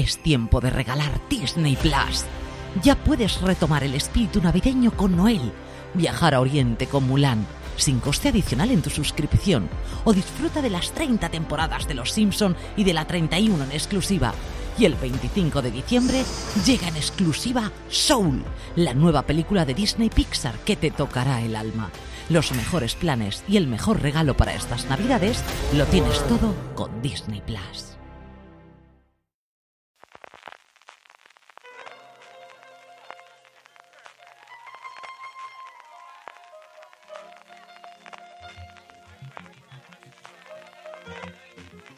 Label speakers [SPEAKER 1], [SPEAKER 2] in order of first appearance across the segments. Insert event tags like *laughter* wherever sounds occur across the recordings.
[SPEAKER 1] Es tiempo de regalar Disney Plus. Ya puedes retomar el espíritu navideño con Noel, viajar a Oriente con Mulan sin coste adicional en tu suscripción o disfruta de las 30 temporadas de Los Simpson y de la 31 en exclusiva. Y el 25 de diciembre llega en exclusiva Soul, la nueva película de Disney Pixar que te tocará el alma. Los mejores planes y el mejor regalo para estas Navidades lo tienes todo con Disney Plus.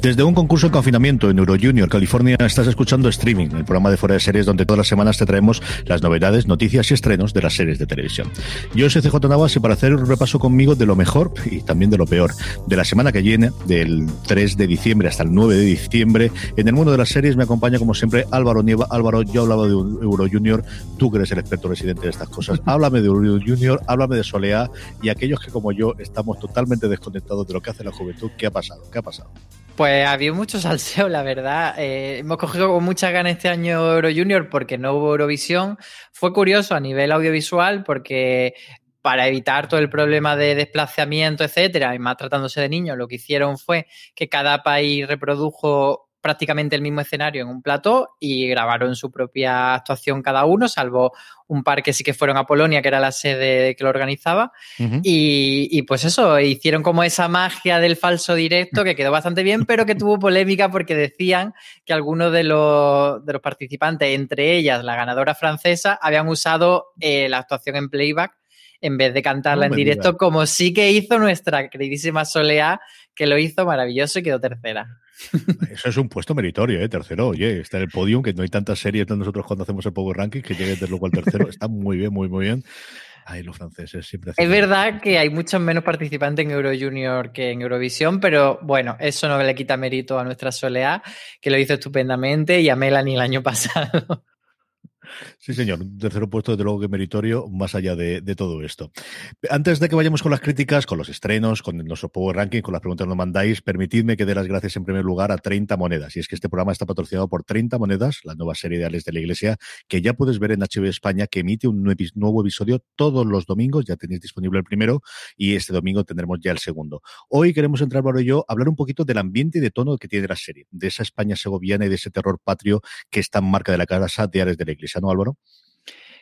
[SPEAKER 2] Desde un concurso de confinamiento en Eurojunior, California, estás escuchando Streaming, el programa de fuera de series donde todas las semanas te traemos las novedades, noticias y estrenos de las series de televisión. Yo soy CJ Navas y para hacer un repaso conmigo de lo mejor y también de lo peor de la semana que viene, del 3 de diciembre hasta el 9 de diciembre, en el mundo de las series me acompaña como siempre Álvaro Nieva. Álvaro, yo hablaba de Eurojunior, tú que eres el experto residente de estas cosas. *laughs* Háblame de Eurojunior, háblame de Soleá y aquellos que como yo estamos totalmente desconectados de lo que hace la juventud. ¿Qué ha pasado? ¿Qué ha pasado?
[SPEAKER 3] Pues había mucho salseo, la verdad. Eh, hemos cogido con mucha ganas este año Euro Junior porque no hubo Eurovisión. Fue curioso a nivel audiovisual porque para evitar todo el problema de desplazamiento, etcétera, y más tratándose de niños, lo que hicieron fue que cada país reprodujo prácticamente el mismo escenario en un plató y grabaron su propia actuación cada uno, salvo un par que sí que fueron a Polonia, que era la sede que lo organizaba. y, pues eso, hicieron como esa magia del falso directo que quedó bastante bien, pero que tuvo polémica porque decían que algunos de los, de los participantes, entre ellas la ganadora francesa, habían usado eh, la actuación en playback en vez de cantarla en directo, como sí que hizo nuestra queridísima Soleá, que lo hizo maravilloso y quedó tercera.
[SPEAKER 2] Eso es un puesto meritorio, ¿eh? Tercero, oye, está en el podium, que no hay tantas series de nosotros cuando hacemos el Power Ranking que llegue desde luego al tercero. *laughs* Está muy bien, muy, muy bien. Ay, los franceses siempre
[SPEAKER 3] Es verdad que hay muchos menos participantes en Euro Junior que en Eurovisión, pero bueno, eso no le quita mérito a nuestra Soleá, que lo hizo estupendamente, y a Melanie el año *laughs* pasado.
[SPEAKER 2] Sí, señor. Un tercer puesto, desde luego que meritorio, más allá de, todo esto. Antes de que vayamos con las críticas, con los estrenos, con nuestro Power Ranking, con las preguntas que nos mandáis, permitidme que dé las gracias en primer lugar a 30 Monedas. Y es que este programa está patrocinado por 30 Monedas, la nueva serie de Ales de la Iglesia, que ya puedes ver en HB España, que emite un nuevo episodio todos los domingos. Ya tenéis disponible el primero y este domingo tendremos ya el segundo. Hoy queremos entrar, Álvaro y yo, a hablar un poquito del ambiente y de tono que tiene la serie, de esa España segoviana y de ese terror patrio que está en marca de la casa de Ales de la Iglesia. Álvaro?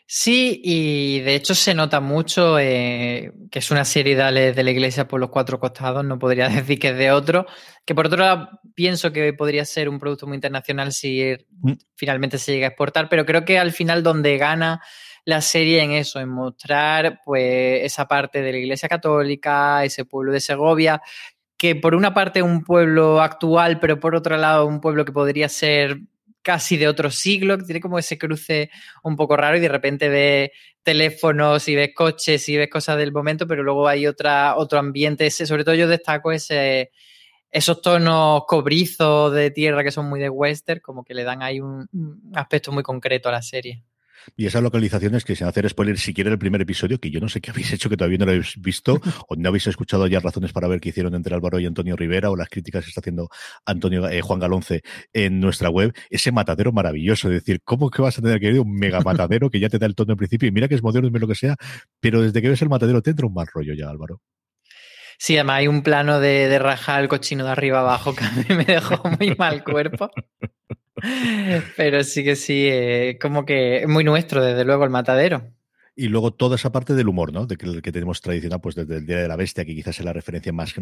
[SPEAKER 3] Sí, y de hecho se nota mucho eh, que es una serie de, de la iglesia por los cuatro costados, no podría *laughs* decir que es de otro, que por otro lado pienso que podría ser un producto muy internacional si mm. finalmente se llega a exportar, pero creo que al final donde gana la serie en eso, en mostrar pues esa parte de la iglesia católica, ese pueblo de Segovia, que por una parte es un pueblo actual, pero por otro lado un pueblo que podría ser casi de otro siglo, que tiene como ese cruce un poco raro y de repente ves teléfonos y ves coches y ves cosas del momento, pero luego hay otra, otro ambiente. sobre todo yo destaco ese, esos tonos cobrizos de tierra que son muy de western, como que le dan ahí un aspecto muy concreto a la serie.
[SPEAKER 2] Y esas localizaciones que sin hacer spoiler siquiera el primer episodio, que yo no sé qué habéis hecho, que todavía no lo habéis visto, *laughs* o no habéis escuchado ya razones para ver qué hicieron entre Álvaro y Antonio Rivera, o las críticas que está haciendo Antonio eh, Juan Galonce en nuestra web, ese matadero maravilloso, es decir, ¿cómo que vas a tener que ir un mega matadero que ya te da el tono en principio? Y mira que es moderno, es lo que sea, pero desde que ves el matadero te entra un mal rollo ya, Álvaro.
[SPEAKER 3] Sí, además hay un plano de, de rajar el cochino de arriba abajo que a mí me dejó muy mal cuerpo. *laughs* Pero sí que sí, eh, como que es muy nuestro, desde luego, el matadero.
[SPEAKER 2] Y luego toda esa parte del humor, ¿no? De que, que tenemos tradicional, pues desde el Día de la Bestia, que quizás es la referencia más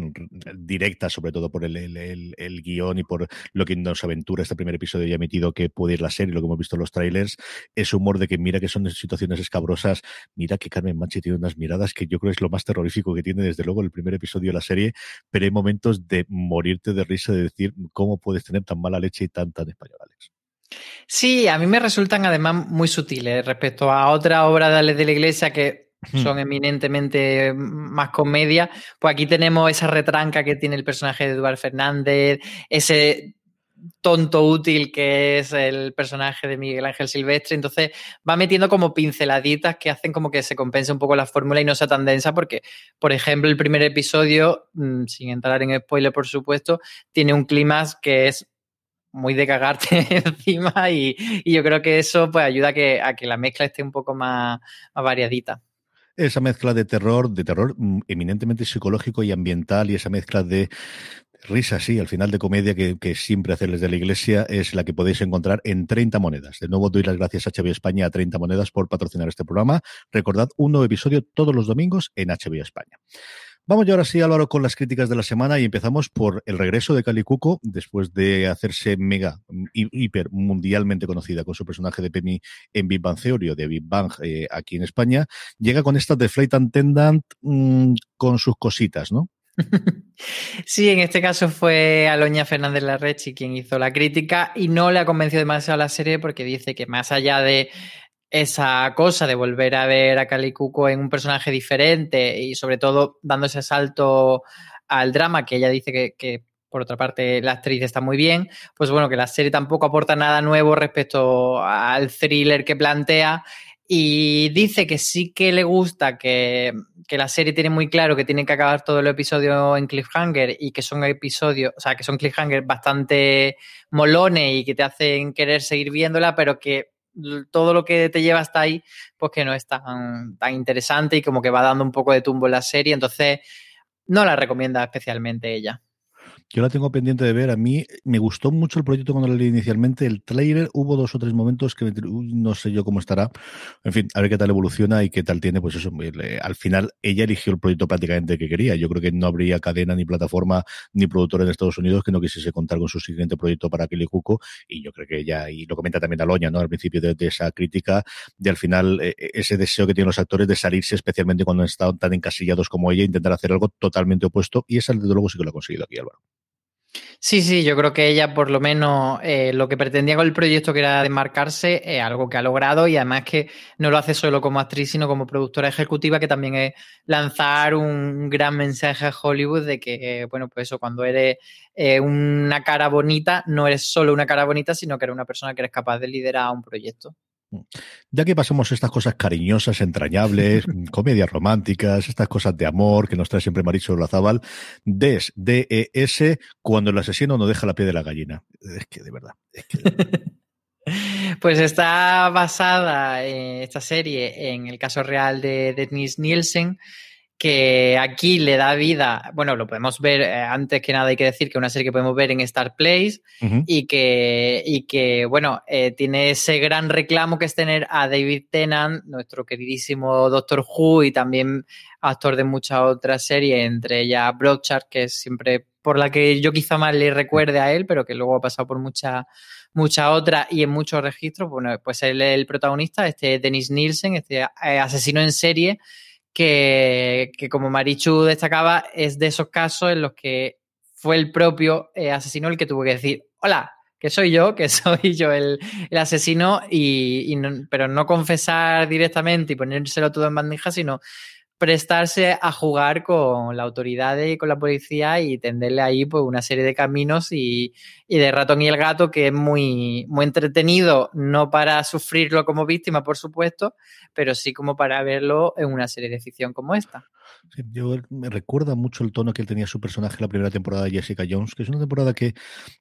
[SPEAKER 2] directa, sobre todo por el, el, el, guion y por lo que nos aventura este primer episodio ya emitido que puede ir la serie, lo que hemos visto en los trailers, ese humor de que mira que son situaciones escabrosas, mira que Carmen Manchi tiene unas miradas que yo creo es lo más terrorífico que tiene desde luego el primer episodio de la serie, pero hay momentos de morirte de risa, de decir cómo puedes tener tan mala leche y tan, tan español, Alex.
[SPEAKER 3] Sí, a mí me resultan además muy sutiles respecto a otra obra de la iglesia que hmm. son eminentemente más comedia. Pues aquí tenemos esa retranca que tiene el personaje de Eduardo Fernández, ese tonto útil que es el personaje de Miguel Ángel Silvestre. Entonces va metiendo como pinceladitas que hacen como que se compense un poco la fórmula y no sea tan densa, porque, por ejemplo, el primer episodio, mm, sin entrar en spoiler, por supuesto, tiene un clima que es muy de cagarte *laughs* encima y, yo creo que eso pues ayuda a que, a que la mezcla esté un poco más, variadita
[SPEAKER 2] esa mezcla de terror, de terror mm, eminentemente psicológico y ambiental, y esa mezcla de risa, sí, al final de comedia que, que siempre hacerles de la iglesia, es la que podéis encontrar en 30 monedas. De nuevo doy las gracias a HBO España a 30 monedas por patrocinar este programa. Recordad un nuevo episodio todos los domingos en HBO España. Vamos ya ahora sí, Álvaro, con las críticas de la semana y empezamos por el regreso de Cali Cuco después de hacerse mega, hiper mundialmente conocida con su personaje de Penny en Big Bang Theory o de Big Bang eh, aquí en España. Llega con esta de Flight Attendant mm, con sus cositas, ¿no? *laughs*
[SPEAKER 3] Sí, en este caso fue Aloña Fernández Larrechi quien hizo la crítica y no le ha convencido demasiado a la serie porque dice que más allá de esa cosa de volver a ver a Cali Cuco en un personaje diferente y sobre todo dando ese salto al drama que ella dice que, por otra parte la actriz está muy bien, pues bueno, que la serie tampoco aporta nada nuevo respecto al thriller que plantea y dice que sí que le gusta, que, que, la serie tiene muy claro que tiene que acabar todo el episodio en cliffhanger y que son episodios, o sea, que son cliffhanger bastante molones y que te hacen querer seguir viéndola, pero que todo lo que te lleva hasta ahí, pues que no es tan, tan interesante y como que va dando un poco de tumbo en la serie, entonces no la recomienda especialmente ella.
[SPEAKER 2] Yo la tengo pendiente de ver. A mí me gustó mucho el proyecto cuando lo leí inicialmente. El trailer hubo dos o tres momentos que no sé yo cómo estará. En fin, a ver qué tal evoluciona y qué tal tiene. Pues eso, al final ella eligió el proyecto prácticamente que quería. Yo creo que no habría cadena ni plataforma ni productor en Estados Unidos que no quisiese contar con su siguiente proyecto para Kelly Cuco. Y yo creo que ella, y lo comenta también Aloña, ¿no? Al principio de, esa crítica, de al final e, e, ese deseo que tienen los actores de salirse, especialmente cuando han estado tan encasillados como ella, intentar hacer algo totalmente opuesto. Y esa, desde luego, sí que lo ha conseguido aquí, Álvaro.
[SPEAKER 3] Sí, sí, yo creo que ella por lo menos eh, lo que pretendía con el proyecto que era desmarcarse es algo que ha logrado y además que no lo hace solo como actriz sino como productora ejecutiva que también es lanzar un gran mensaje a Hollywood de que, bueno, pues eso, cuando eres eh, una cara bonita no eres solo una cara bonita sino que eres una persona que eres capaz de liderar un proyecto.
[SPEAKER 2] Ya que pasamos estas cosas cariñosas, entrañables, *laughs* comedias románticas, estas cosas de amor que nos trae siempre Maricho Lazábal, DES, D-E-S, cuando el asesino no deja la piel de la gallina. Es que de verdad. *laughs*
[SPEAKER 3] Pues está basada en esta serie en el caso real de Denise Nielsen, que aquí le da vida, bueno, lo podemos ver, eh, antes que nada hay que decir que es una serie que podemos ver en Star Place y, que, y que, bueno, eh, tiene ese gran reclamo que es tener a David Tennant, nuestro queridísimo Doctor Who y también actor de muchas otras series, entre ellas Broadchurch, que es siempre por la que yo quizá más le recuerde a él, pero que luego ha pasado por muchas muchas otras y en muchos registros, bueno, pues él es el protagonista, este Dennis Nielsen, este eh, asesino en serie, que, como Marichu destacaba, es de esos casos en los que fue el propio eh, asesino el que tuvo que decir, hola, que soy yo, que *laughs* soy yo el, asesino, y, pero no confesar directamente y ponérselo todo en bandeja, sino prestarse a jugar con la autoridad y con la policía y tenderle ahí pues, una serie de caminos y, de ratón y el gato que es muy, muy entretenido, no para sufrirlo como víctima, por supuesto, pero sí como para verlo en una serie de ficción como esta.
[SPEAKER 2] Yo me recuerda mucho el tono que él tenía su personaje en la primera temporada de Jessica Jones, que es una temporada que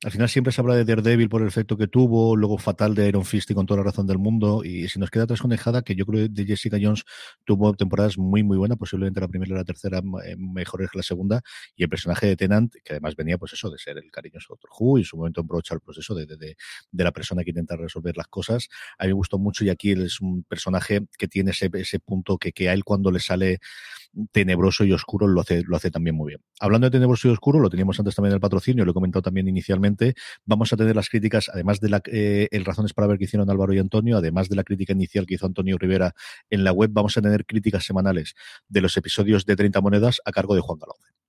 [SPEAKER 2] al final siempre se habla de Daredevil por el efecto que tuvo, luego fatal de Iron Fist y con toda la razón del mundo, y si nos queda trasconejada, que yo creo que de Jessica Jones tuvo temporadas muy, muy buenas, posiblemente la primera y la tercera eh, mejores que la segunda, y el personaje de Tenant, que además venía pues eso, de ser el cariñoso Doctor Who, y en su momento aprovechar el proceso de, de, de, la persona que intenta resolver las cosas. A mí me gustó mucho y aquí él es un personaje que tiene ese, ese punto que, que a él cuando le sale tenebroso y oscuro lo hace, lo hace también muy bien. Hablando de tenebroso y oscuro, lo teníamos antes también en el patrocinio, lo he comentado también inicialmente, vamos a tener las críticas, además de la, eh, el razones para ver que hicieron Álvaro y Antonio, además de la crítica inicial que hizo Antonio Rivera en la web, vamos a tener críticas semanales de los episodios de 30 monedas a cargo de Juan Galón.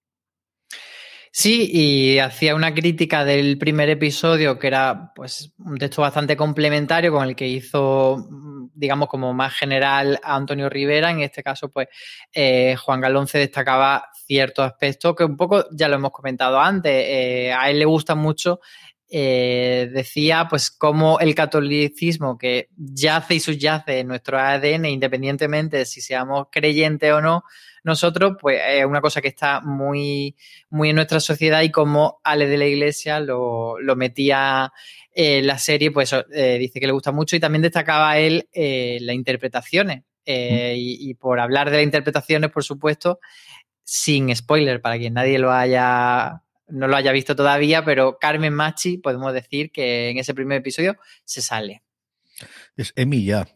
[SPEAKER 3] Sí, y hacía una crítica del primer episodio que era pues un texto bastante complementario con el que hizo, digamos, como más general a Antonio Rivera. En este caso, pues eh, Juan Galonce destacaba ciertos aspectos que un poco ya lo hemos comentado antes. Eh, a él le gusta mucho eh, decía pues cómo el catolicismo que yace y subyace en nuestro ADN, independientemente de si seamos creyentes o no, nosotros, pues es una cosa que está muy, muy en nuestra sociedad y como Ale de la Iglesia lo, metía en la serie, pues eh, dice que le gusta mucho y también destacaba él eh, las interpretaciones. Y, y, por hablar de las interpretaciones, por supuesto, sin spoiler, para quien nadie lo haya no lo haya visto todavía, pero Carmen Machi, podemos decir que en ese primer episodio se sale.
[SPEAKER 2] Es Emi ya,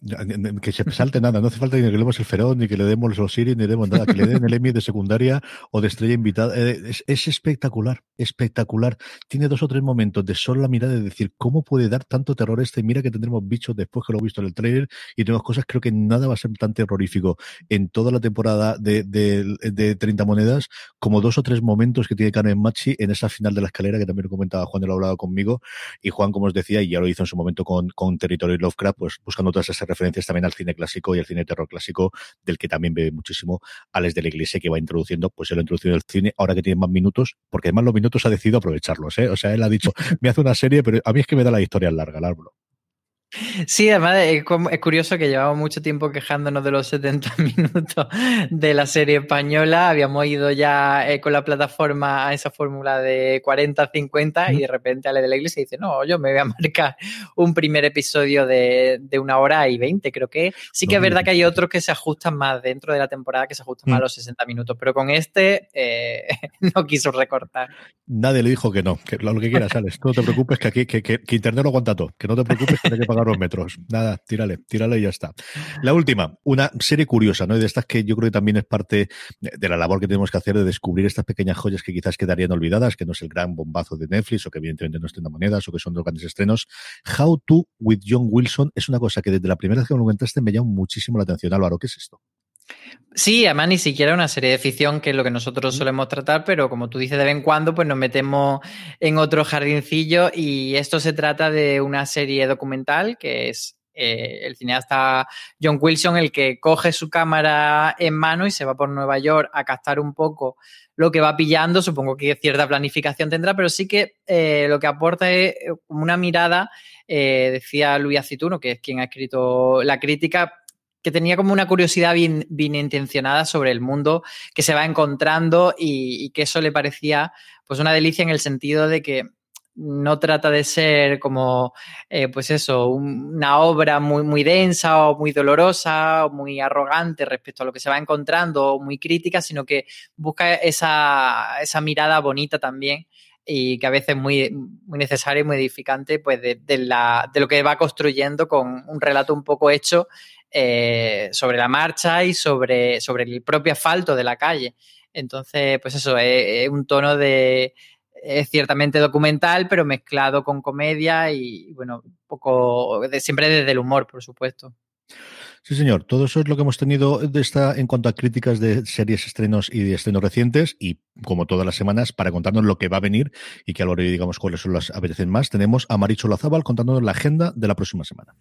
[SPEAKER 2] que se salte nada, no hace falta ni que le demos el Ferón, ni que le demos los Siri, ni le demos nada, que le den el Emmy de secundaria o de estrella invitada. Eh, es, es, espectacular, espectacular. Tiene dos o tres momentos de solo la mirada de decir cómo puede dar tanto terror este. Mira que tendremos bichos después que lo he visto en el trailer y tenemos cosas, creo que nada va a ser tan terrorífico en toda la temporada de, de, de 30 monedas como dos o tres momentos que tiene Carmen Machi en esa final de la escalera que también lo comentaba Juan, lo ha hablado conmigo. Y Juan, como os decía, y ya lo hizo en su momento con, con Territorio Lovecraft, pues buscando todas esas referencias también al cine clásico y al cine terror clásico, del que también bebe muchísimo Alex de la Iglesia, que va introduciendo, pues él ha introducido el cine, ahora que tiene más minutos, porque además los minutos ha decidido aprovecharlos, ¿eh? O sea, él ha dicho, *laughs* me hace una serie, pero a mí es que me da la historia larga, el árbol.
[SPEAKER 3] Sí, además es, curioso que llevamos mucho tiempo quejándonos de los 70 *laughs* minutos de la serie española. Habíamos ido ya eh, con la plataforma a esa fórmula de 40-50 y de repente Ale de la Iglesia dice, no, yo me voy a marcar un primer episodio de, de una hora y 20, creo que. Sí que es verdad que hay otros que se ajustan más dentro de la temporada, que se ajustan más a los 60 minutos, pero con este eh, *laughs* no quiso recortar.
[SPEAKER 2] Nadie le dijo que no, que lo que quieras, Alex. No te preocupes, que aquí que, que, que Internet lo aguanta todo. Que no te preocupes, que hay que pagar los metros. Nada, tírale, tírale y ya está. La última, una serie curiosa, ¿no? Y de estas que yo creo que también es parte de la labor que tenemos que hacer de descubrir estas pequeñas joyas que quizás quedarían olvidadas, que no es el gran bombazo de Netflix o que evidentemente no estén monedas o que son dos grandes estrenos. How to with John Wilson es una cosa que desde la primera vez que me lo comentaste me llama muchísimo la atención. Álvaro, ¿qué es esto?
[SPEAKER 3] Sí, además ni siquiera una serie de ficción, que es lo que nosotros solemos tratar, pero como tú dices, de vez en cuando, pues nos metemos en otro jardincillo y esto se trata de una serie documental que es eh, el cineasta John Wilson el que coge su cámara en mano y se va por Nueva York a captar un poco lo que va pillando. Supongo que cierta planificación tendrá, pero sí que eh, lo que aporta es una mirada, eh, decía Luis Acituno, que es quien ha escrito la crítica, que tenía como una curiosidad bien, bien, intencionada sobre el mundo que se va encontrando y, que eso le parecía pues una delicia en el sentido de que no trata de ser como, eh, pues eso, una obra muy, muy densa o muy dolorosa o muy arrogante respecto a lo que se va encontrando o muy crítica, sino que busca esa, esa mirada bonita también y que a veces es muy, muy necesaria y muy edificante pues de, de, la, de lo que va construyendo con un relato un poco hecho eh, sobre la marcha y sobre, sobre el propio asfalto de la calle. Entonces, pues eso, es, un tono de, es ciertamente documental, pero mezclado con comedia y, bueno, poco, siempre desde el humor, por supuesto.
[SPEAKER 2] Sí, señor. Todo eso es lo que hemos tenido de esta, en cuanto a críticas de series, estrenos y de estrenos recientes. Y como todas las semanas, para contarnos lo que va a venir y que a lo digamos cuáles son las apetecen más, tenemos a Maricho Lazábal contándonos la agenda de la próxima semana.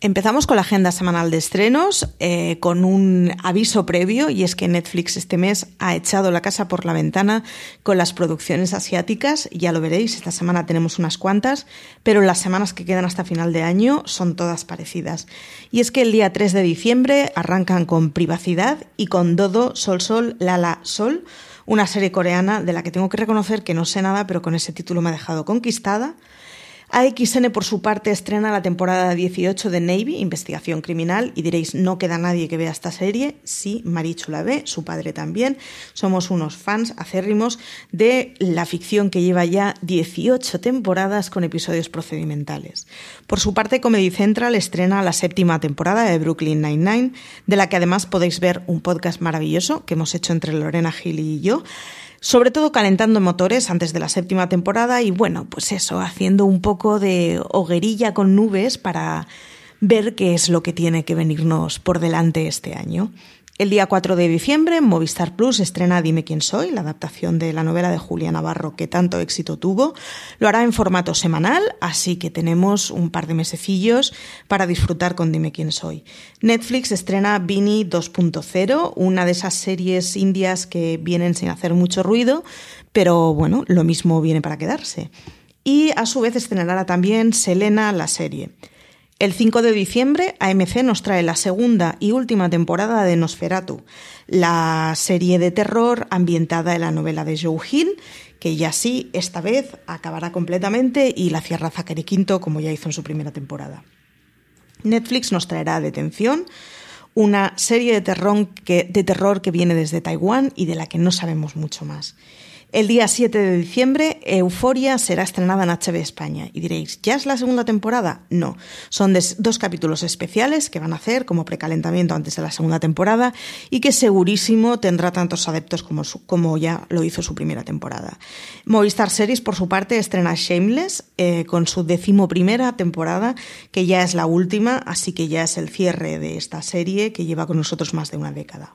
[SPEAKER 4] Empezamos con la agenda semanal de estrenos, eh, con un aviso previo, y es que Netflix este mes ha echado la casa por la ventana con las producciones asiáticas. Ya lo veréis, esta semana tenemos unas cuantas, pero las semanas que quedan hasta final de año son todas parecidas. Y es que el día 3 de diciembre arrancan con Privacidad y con Dodo, Sol Sol, Lala Sol, una serie coreana de la que tengo que reconocer que no sé nada, pero con ese título me ha dejado conquistada. AXN, por su parte, estrena la temporada 18 de Navy, Investigación Criminal, y diréis, no queda nadie que vea esta serie. Sí, Marichu la ve, su padre también. Somos unos fans acérrimos de la ficción que lleva ya 18 temporadas con episodios procedimentales. Por su parte, Comedy Central estrena la séptima temporada de Brooklyn Nine-Nine, de la que además podéis ver un podcast maravilloso que hemos hecho entre Lorena Gil y yo sobre todo calentando motores antes de la séptima temporada y bueno, pues eso, haciendo un poco de hoguerilla con nubes para ver qué es lo que tiene que venirnos por delante este año. El día 4 de diciembre, Movistar Plus estrena Dime quién soy, la adaptación de la novela de Julia Navarro que tanto éxito tuvo. Lo hará en formato semanal, así que tenemos un par de mesecillos para disfrutar con Dime quién soy. Netflix estrena Vini 2.0, una de esas series indias que vienen sin hacer mucho ruido, pero bueno, lo mismo viene para quedarse. Y a su vez estrenará también Selena la serie. El 5 de diciembre, AMC nos trae la segunda y última temporada de Nosferatu, la serie de terror ambientada en la novela de Joe Hill, que ya sí, esta vez acabará completamente y la cierra Zachary Quinto, como ya hizo en su primera temporada. Netflix nos traerá Detención, una serie de terror que, de terror que viene desde Taiwán y de la que no sabemos mucho más. El día 7 de diciembre, Euforia será estrenada en HB España. Y diréis, ¿ya es la segunda temporada? No. Son dos capítulos especiales que van a hacer como precalentamiento antes de la segunda temporada y que segurísimo tendrá tantos adeptos como, como ya lo hizo su primera temporada. Movistar Series, por su parte, estrena Shameless eh, con su decimoprimera temporada, que ya es la última, así que ya es el cierre de esta serie que lleva con nosotros más de una década.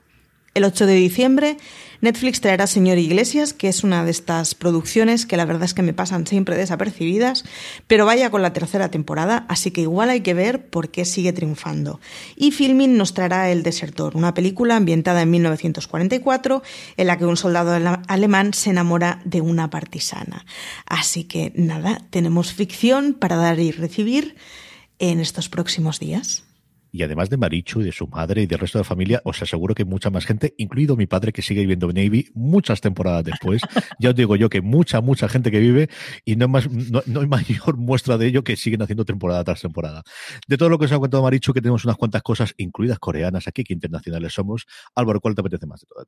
[SPEAKER 4] El 8 de diciembre, Netflix traerá Señor Iglesias, que es una de estas producciones que la verdad es que me pasan siempre desapercibidas, pero vaya con la tercera temporada, así que igual hay que ver por qué sigue triunfando. Y Filmin nos traerá El Desertor, una película ambientada en 1944 en la que un soldado alemán se enamora de una partisana. Así que nada, tenemos ficción para dar y recibir en estos próximos días.
[SPEAKER 2] Y además de Marichu y de su madre y del resto de la familia, os aseguro que mucha más gente, incluido mi padre que sigue viviendo en Navy muchas temporadas después. *laughs* ya os digo yo que mucha, mucha gente que vive y no, más, no, hay mayor muestra de ello que siguen haciendo temporada tras temporada. De todo lo que os ha contado Marichu, que tenemos unas cuantas cosas, incluidas coreanas aquí, que internacionales somos. Álvaro, ¿cuál te apetece más de todo?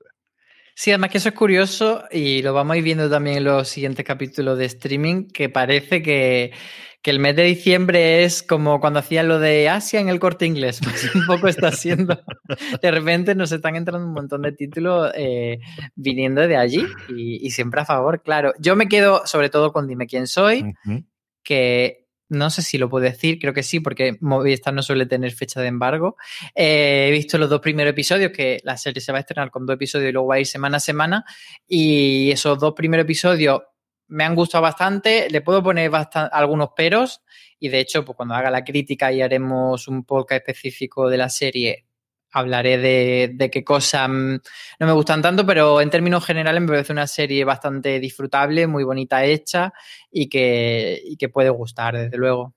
[SPEAKER 3] Sí, además que eso es curioso y lo vamos a ir viendo también en los siguientes capítulos de streaming, que parece que, que el mes de diciembre es como cuando hacían lo de Asia en el corte inglés, *laughs* pues un poco está siendo. De repente nos están entrando un montón de títulos eh, viniendo de allí y, siempre a favor, claro. Yo me quedo sobre todo con Dime quién soy, que no sé si lo puedo decir, creo que sí, porque Movistar no suele tener fecha de embargo. Eh, he visto los dos primeros episodios, que la serie se va a estrenar con dos episodios y luego va a ir semana a semana. Y esos dos primeros episodios me han gustado bastante, le puedo poner algunos peros y de hecho, pues cuando haga la crítica y haremos un podcast específico de la serie, hablaré de, qué cosas mm, no me gustan tanto, pero en términos generales me parece una serie bastante disfrutable, muy bonita hecha y que, y que puede gustar, desde luego.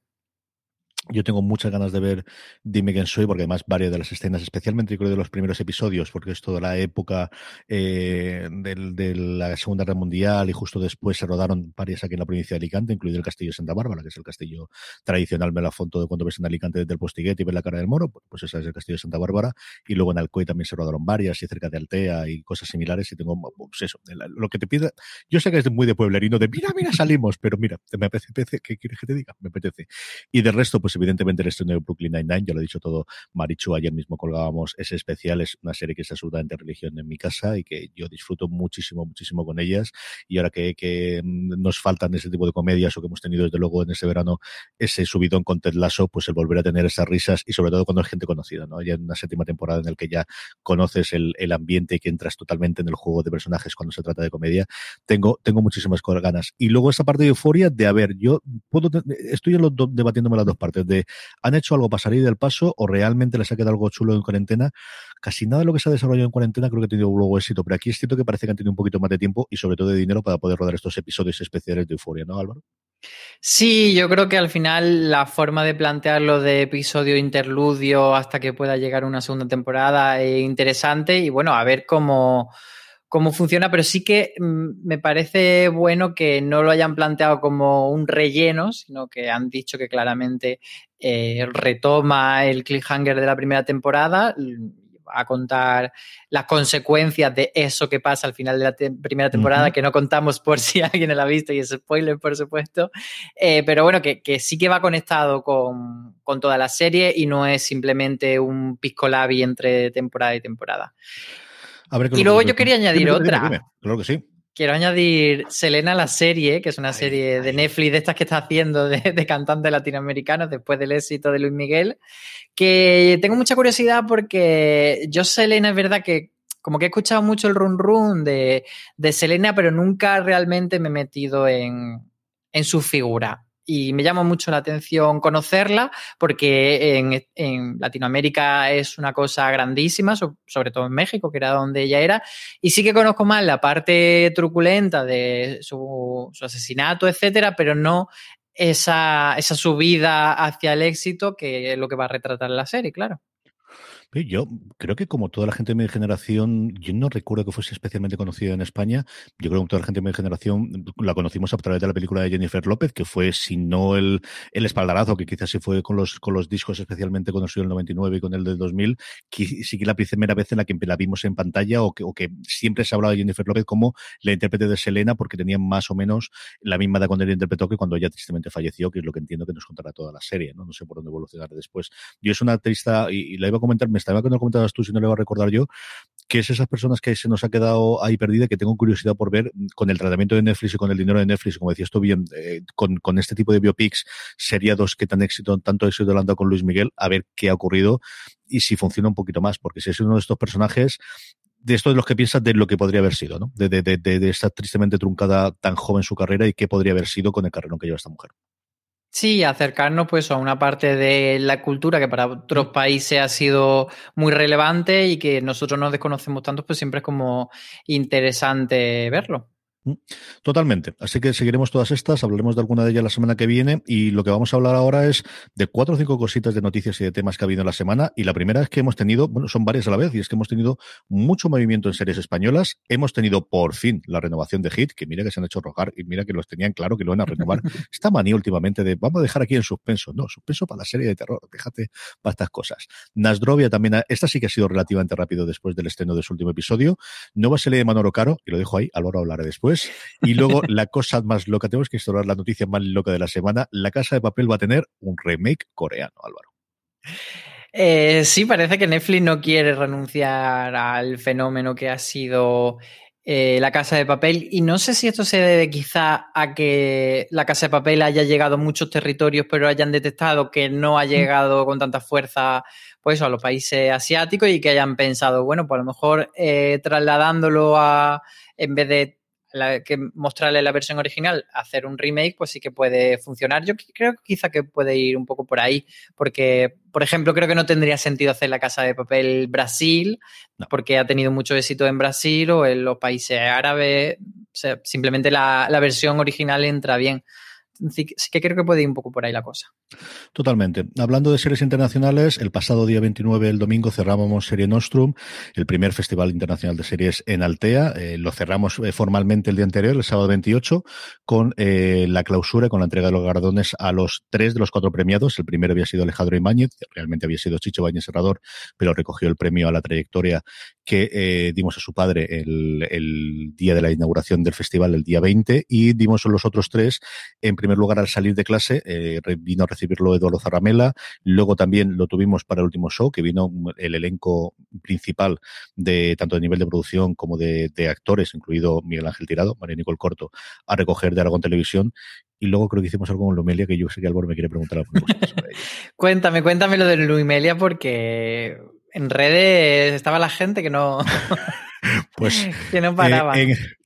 [SPEAKER 2] Yo tengo muchas ganas de ver Dime quién soy, porque además varias de las escenas, especialmente creo de los primeros episodios, porque es toda la época eh, de la Segunda Guerra Mundial y justo después se rodaron varias aquí en la provincia de Alicante, incluido el castillo de Santa Bárbara, que es el castillo tradicional, me la foto de cuando ves en Alicante desde el Postiguete y ves la cara del moro, pues, pues esa es el castillo de Santa Bárbara, y luego en Alcoy también se rodaron varias, y cerca de Altea y cosas similares, y tengo, pues eso, lo que te pide, yo sé que es muy de pueblerino, de mira, mira, salimos, pero mira, me apetece, ¿qué quieres que te diga? Me apetece. Y del resto, pues evidentemente el estreno de Brooklyn Nine-Nine, ya lo he dicho todo, Marichu, ayer mismo colgábamos ese especial, es una serie que es absolutamente religión en mi casa y que yo disfruto muchísimo, muchísimo con ellas. Y ahora que, que nos faltan ese tipo de comedias o que hemos tenido desde luego en ese verano ese subidón con Ted Lasso, pues el volver a tener esas risas y sobre todo cuando es gente conocida, ¿no? Ya en una séptima temporada en la que ya conoces el, el ambiente y que entras totalmente en el juego de personajes cuando se trata de comedia, tengo, tengo muchísimas ganas. Y luego esa parte de euforia de, a ver, yo puedo, estoy en los debatiéndome las dos partes, de ¿han hecho algo para salir del paso o realmente les ha quedado algo chulo en cuarentena? Casi nada de lo que se ha desarrollado en cuarentena creo que ha tenido luego éxito, pero aquí es cierto que parece que han tenido un poquito más de tiempo y sobre todo de dinero para poder rodar estos episodios especiales de Euforia, ¿no, Álvaro?
[SPEAKER 3] Sí, yo creo que al final la forma de plantearlo de episodio interludio hasta que pueda llegar una segunda temporada es interesante y bueno, a ver cómo, cómo funciona, pero sí que mm, me parece bueno que no lo hayan planteado como un relleno, sino que han dicho que claramente eh, retoma el cliffhanger de la primera temporada a contar las consecuencias de eso que pasa al final de la primera temporada, que no contamos por *laughs* si alguien lo ha visto y es spoiler, por supuesto. Eh, pero bueno, que, sí que va conectado con, toda la serie y no es simplemente un piscolabi entre temporada y temporada. Y luego yo quería añadir otra.
[SPEAKER 2] Claro que sí.
[SPEAKER 3] Quiero añadir Selena la serie, que es una serie de Netflix de estas que está haciendo de, de, cantantes latinoamericanos después del éxito de Luis Miguel, que tengo mucha curiosidad porque yo Selena es verdad que como que he escuchado mucho el run run de, de Selena, pero nunca realmente me he metido en, en su figura y me llama mucho la atención conocerla porque en, Latinoamérica es una cosa grandísima, sobre todo en México, que era donde ella era, y sí que conozco más la parte truculenta de su, asesinato, etcétera, pero no esa, esa subida hacia el éxito que es lo que va a retratar la serie, claro.
[SPEAKER 2] Yo creo que como toda la gente de mi generación, yo no recuerdo que fuese especialmente conocida en España. Yo creo que toda la gente de mi generación la conocimos a través de la película de Jennifer López, que fue, si no el, el espaldarazo, que quizás sí fue con los, con los discos, especialmente con el 99 y con el del 2000, que sí que la primera vez en la que la vimos en pantalla o que, o que siempre se ha hablado de Jennifer López como la intérprete de Selena, porque tenía más o menos la misma edad cuando ella interpretó que cuando ella tristemente falleció, que es lo que entiendo que nos contará toda la serie, ¿no? No sé por dónde evolucionar después. Yo es una artista, y, y la iba a comentar, me estaba que no comentabas tú, si no le va a recordar yo, que es esas personas que se nos ha quedado ahí perdida, que tengo curiosidad por ver con el tratamiento de Netflix y con el dinero de Netflix, como decías tú bien, eh, con, con, este tipo de biopics seriados que tan éxito, tanto éxito han dado con Luis Miguel, a ver qué ha ocurrido y si funciona un poquito más, porque si es uno de estos personajes, de esto de los que piensas de lo que podría haber sido, ¿no? De, de, de, de, estar tristemente truncada tan joven su carrera y qué podría haber sido con el carrerón que lleva esta mujer.
[SPEAKER 3] Sí, acercarnos pues a una parte de la cultura que para otros países ha sido muy relevante y que nosotros no desconocemos tanto, pues siempre es como interesante verlo.
[SPEAKER 2] Mm, totalmente. Así que seguiremos todas estas, hablaremos de alguna de ellas la semana que viene y lo que vamos a hablar ahora es de cuatro o cinco cositas de noticias y de temas que ha habido en la semana. Y la primera es que hemos tenido, bueno, son varias a la vez, y es que hemos tenido mucho movimiento en series españolas. Hemos tenido por fin la renovación de Hit, que mira que se han hecho rogar y mira que los tenían claro que lo van a renovar. *laughs* Esta manía últimamente de vamos a dejar aquí en suspenso. No, suspenso para la serie de terror, déjate para estas cosas. Nasdrovia también, esta sí que ha sido relativamente rápido después del estreno de su último episodio. Nueva serie de Manolo Caro, y lo dejo ahí, Álvaro hablaré después. Y luego la cosa más loca, tenemos que explorar la noticia más loca de la semana. La Casa de Papel va a tener un remake coreano, Álvaro.
[SPEAKER 3] Eh, sí, parece que Netflix no quiere renunciar al fenómeno que ha sido eh, la Casa de Papel. Y no sé si esto se debe quizá a que la Casa de Papel haya llegado a muchos territorios, pero hayan detectado que no ha mm. llegado con tanta fuerza pues, a los países asiáticos y que hayan pensado, bueno, pues a lo mejor eh, trasladándolo a, en vez de que mostrarle la versión original, hacer un remake, pues sí que puede funcionar. Yo creo que quizá que puede ir un poco por ahí, porque, por ejemplo, creo que no tendría sentido hacer la casa de papel Brasil, porque ha tenido mucho éxito en Brasil o en los países árabes. simplemente la, la versión original entra bien. Sí que creo que puede ir un poco por ahí la cosa.
[SPEAKER 2] Totalmente. Hablando de series internacionales, el pasado día 29, el domingo, cerrábamos Serie Nostrum, el primer festival internacional de series en Altea. Eh, lo cerramos eh, formalmente el día anterior, el sábado 28, con eh, la clausura, con la entrega de los galardones a los tres de los cuatro premiados. El primero había sido Alejandro Ibáñez, realmente había sido Chicho Bañez Serrador, pero recogió el premio a la trayectoria que dimos a su padre el, el, día de la inauguración del festival, el día 20, y dimos los otros tres, en primer lugar, al salir de clase, vino a recibirlo Eduardo Zarramela. Luego también lo tuvimos para el último show, que vino el elenco principal de tanto de nivel de producción como de, actores, incluido Miguel Ángel Tirado, María Nicole Corto, a recoger de Aragón Televisión. Y luego creo que hicimos algo con Lumelia que yo sé que Álvaro me quiere preguntar ello. *laughs*
[SPEAKER 3] cuéntame, cuéntame lo de Lumelia porque en redes estaba la gente que no, *laughs*
[SPEAKER 2] pues, *laughs*
[SPEAKER 3] que no paraba.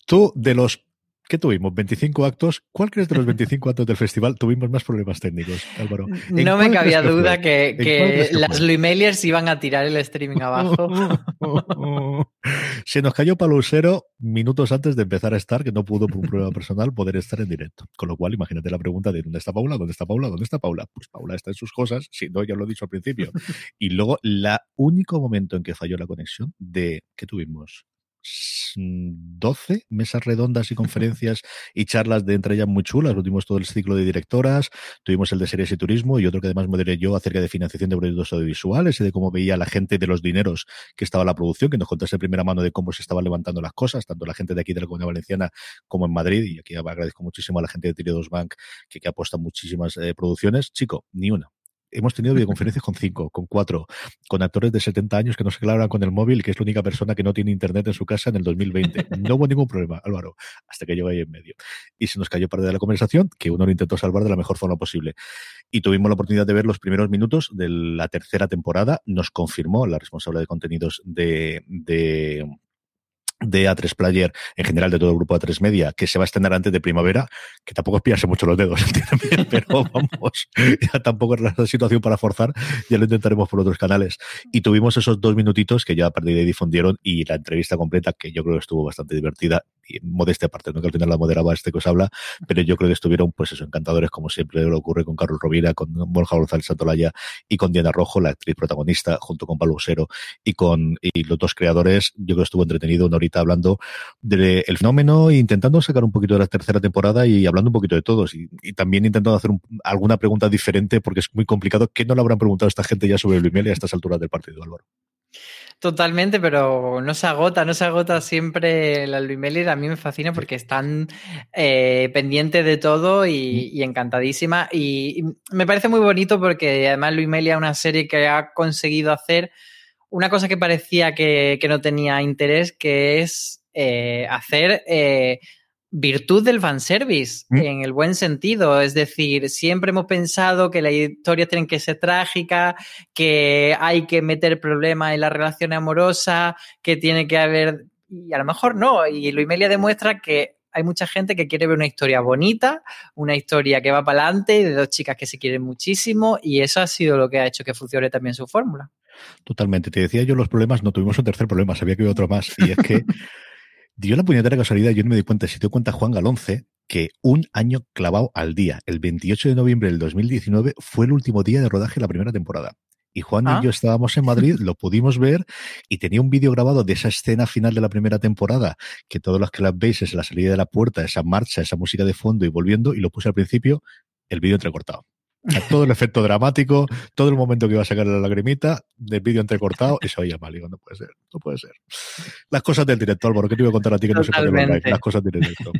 [SPEAKER 2] tú, de los ¿Qué tuvimos? 25 actos. ¿Cuál crees de los *laughs* 25 actos del festival tuvimos más problemas técnicos, Álvaro?
[SPEAKER 3] No me cabía duda que, que las Luimeliers iban a tirar el streaming *laughs* abajo.
[SPEAKER 2] Se nos cayó Palusero minutos antes de empezar a estar, que no pudo por un problema *laughs* personal poder estar en directo. Con lo cual, imagínate la pregunta de ¿dónde está Paula? ¿Dónde está Paula? ¿Dónde está Paula? Pues Paula está en sus cosas, si no, ya lo he dicho al principio. Y luego, el único momento en que falló la conexión de ¿qué tuvimos? 12 mesas redondas y *laughs* conferencias y charlas de entre ellas muy chulas. Tuvimos todo el ciclo de directoras, tuvimos el de series y turismo y otro que además moderé yo acerca de financiación de proyectos audiovisuales y de cómo veía la gente de los dineros que estaba la producción, que nos contase de primera mano de cómo se estaban levantando las cosas, tanto la gente de aquí de la Comunidad Valenciana como en Madrid. Y aquí agradezco muchísimo a la gente de Triodos Bank que, que apuesta muchísimas eh, producciones. Chico, ni una hemos tenido videoconferencias con cinco, con cuatro, con actores de 70 años que no se clavan con el móvil, que es la única persona que no tiene internet en su casa en el 2020. No hubo ningún problema, Álvaro, hasta que llegó ahí en medio. Y se nos cayó parte de la conversación, que uno lo intentó salvar de la mejor forma posible. Y tuvimos la oportunidad de ver los primeros minutos de la tercera temporada. Nos confirmó la responsable de contenidos de de A3 Player, en general de todo el grupo A3 Media, que se va a estrenar antes de primavera, que tampoco es pillarse mucho los dedos, *laughs* pero vamos, ya tampoco es la situación para forzar, ya lo intentaremos por otros canales. Y tuvimos esos dos minutitos que ya a partir de ahí difundieron y la entrevista completa, que yo creo que estuvo bastante divertida, y modesta parte, no que al final la moderaba este que os habla, pero yo creo que estuvieron, pues eso, encantadores, como siempre lo ocurre con Carlos Rovira, con Borja González Santolaya y con Diana Rojo, la actriz protagonista, junto con Pablo Usero y con y los dos creadores, yo creo que estuvo entretenido, una hablando del fenómeno e intentando sacar un poquito de la tercera temporada y hablando un poquito de todos. Y, también intentando hacer alguna pregunta diferente porque es muy complicado. ¿Qué no le habrán preguntado esta gente ya sobre Luis a estas alturas del partido, Álvaro?
[SPEAKER 3] Totalmente, pero no se agota, no se agota siempre la Luis A mí me fascina porque están eh, pendientes de todo y, encantadísima. Y, me parece muy bonito porque además Luis es una serie que ha conseguido hacer una cosa que parecía que, no tenía interés, que es eh, hacer eh, virtud del fanservice, ¿Mm? en el buen sentido. Es decir, siempre hemos pensado que las historias tienen que ser trágicas, que hay que meter problemas en la relación amorosa, que tiene que haber. Y a lo mejor no. Y Luimelia demuestra que hay mucha gente que quiere ver una historia bonita, una historia que va para adelante, de dos chicas que se quieren muchísimo, y eso ha sido lo que ha hecho que funcione también su fórmula.
[SPEAKER 2] Totalmente. Te decía yo los problemas, no tuvimos un tercer problema, sabía que había otro más. Y es que *laughs* dio la puñetera casualidad, yo no me di cuenta, si te cuenta Juan Galonce, que un año clavado al día, el 28 de noviembre del 2019, fue el último día de rodaje de la primera temporada. Y Juan y ah. yo estábamos en Madrid, lo pudimos ver y tenía un vídeo grabado de esa escena final de la primera temporada, que todos los que la veis es la salida de la puerta, esa marcha, esa música de fondo y volviendo, y lo puse al principio, el vídeo entrecortado todo el efecto dramático, todo el momento que iba a sacar la lagrimita, del vídeo entrecortado, y se oía mal. Digo, no puede ser, no puede ser. Las cosas del director, Álvaro, ¿qué te iba a contar a ti que no sé por qué Las cosas del director.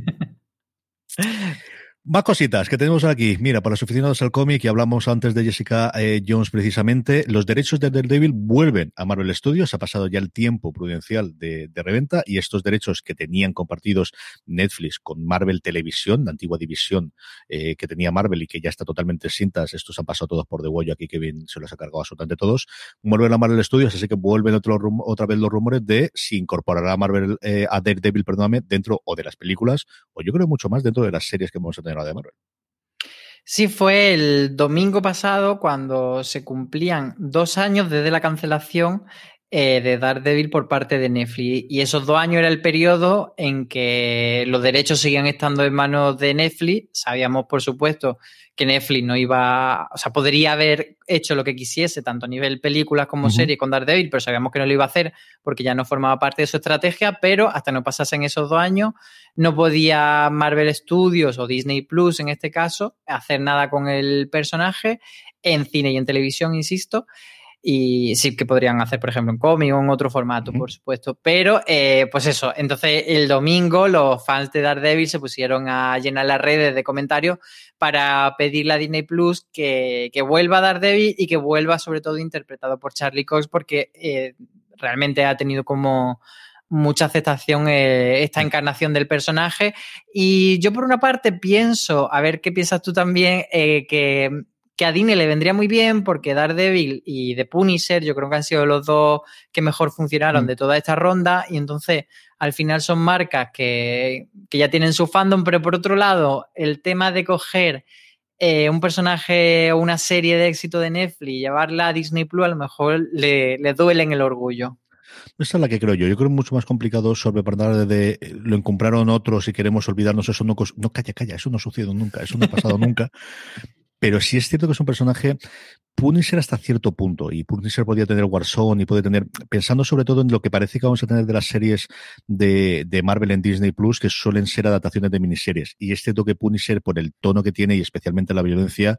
[SPEAKER 2] *laughs* Más cositas que tenemos aquí. Mira, para los aficionados al cómic, y hablamos antes de Jessica eh, Jones precisamente, los derechos de Daredevil vuelven a Marvel Studios. Ha pasado ya el tiempo prudencial de, reventa y estos derechos que tenían compartidos Netflix con Marvel Televisión, la antigua división eh, que tenía Marvel y que ya está totalmente cintas, estos han pasado todos por de huello aquí, que bien se los ha cargado absolutamente todos, vuelven a Marvel Studios, así que vuelven otro, otra vez los rumores de si incorporará a Marvel, eh, a Daredevil, perdóname, dentro o de las películas, o yo creo mucho más dentro de las series que vamos a tener de.
[SPEAKER 3] Sí, fue el domingo pasado cuando se cumplían dos años desde la cancelación eh, de Daredevil por parte de Netflix. Y esos dos años era el periodo en que los derechos seguían estando en manos de Netflix. Sabíamos, por supuesto, que Netflix no iba, o sea, podría haber hecho lo que quisiese, tanto a nivel películas como serie con Daredevil, pero sabíamos que no lo iba a hacer porque ya no formaba parte de su estrategia, pero hasta no pasasen esos dos años, no podía Marvel Studios o Disney Plus, en este caso, hacer nada con el personaje en cine y en televisión, insisto y sí que podrían hacer, por ejemplo, en cómic o en otro formato, por supuesto. Pero, eh, pues eso, entonces el domingo los fans de Daredevil se pusieron a llenar las redes de comentarios para pedirle a Disney Plus que, que vuelva a Daredevil y que vuelva sobre todo interpretado por Charlie Cox porque eh, realmente ha tenido como mucha aceptación eh, esta encarnación del personaje. Y yo por una parte pienso, a ver qué piensas tú también, que que a Disney le vendría muy bien porque Daredevil y The Punisher yo creo que han sido los dos que mejor funcionaron mm. de toda esta ronda y entonces al final son marcas que, que ya tienen su fandom, pero por otro lado, el tema de coger eh, un personaje o una serie de éxito de Netflix y llevarla a Disney Plus, a lo mejor le, le duele en el orgullo.
[SPEAKER 2] Esa es la que creo yo. Yo creo que es mucho más complicado sobre de, de lo encumbraron otros y queremos olvidarnos. Eso no, no, calla, calla, eso no ha sucedido nunca, eso no ha pasado *laughs* nunca. Pero sí es cierto que es un personaje Punisher hasta cierto punto, y Punisher podía tener Warzone y puede tener, pensando sobre todo en lo que parece que vamos a tener de las series de, de Marvel en Disney Plus, que suelen ser adaptaciones de miniseries. Y es cierto que Punisher, por el tono que tiene y especialmente la violencia,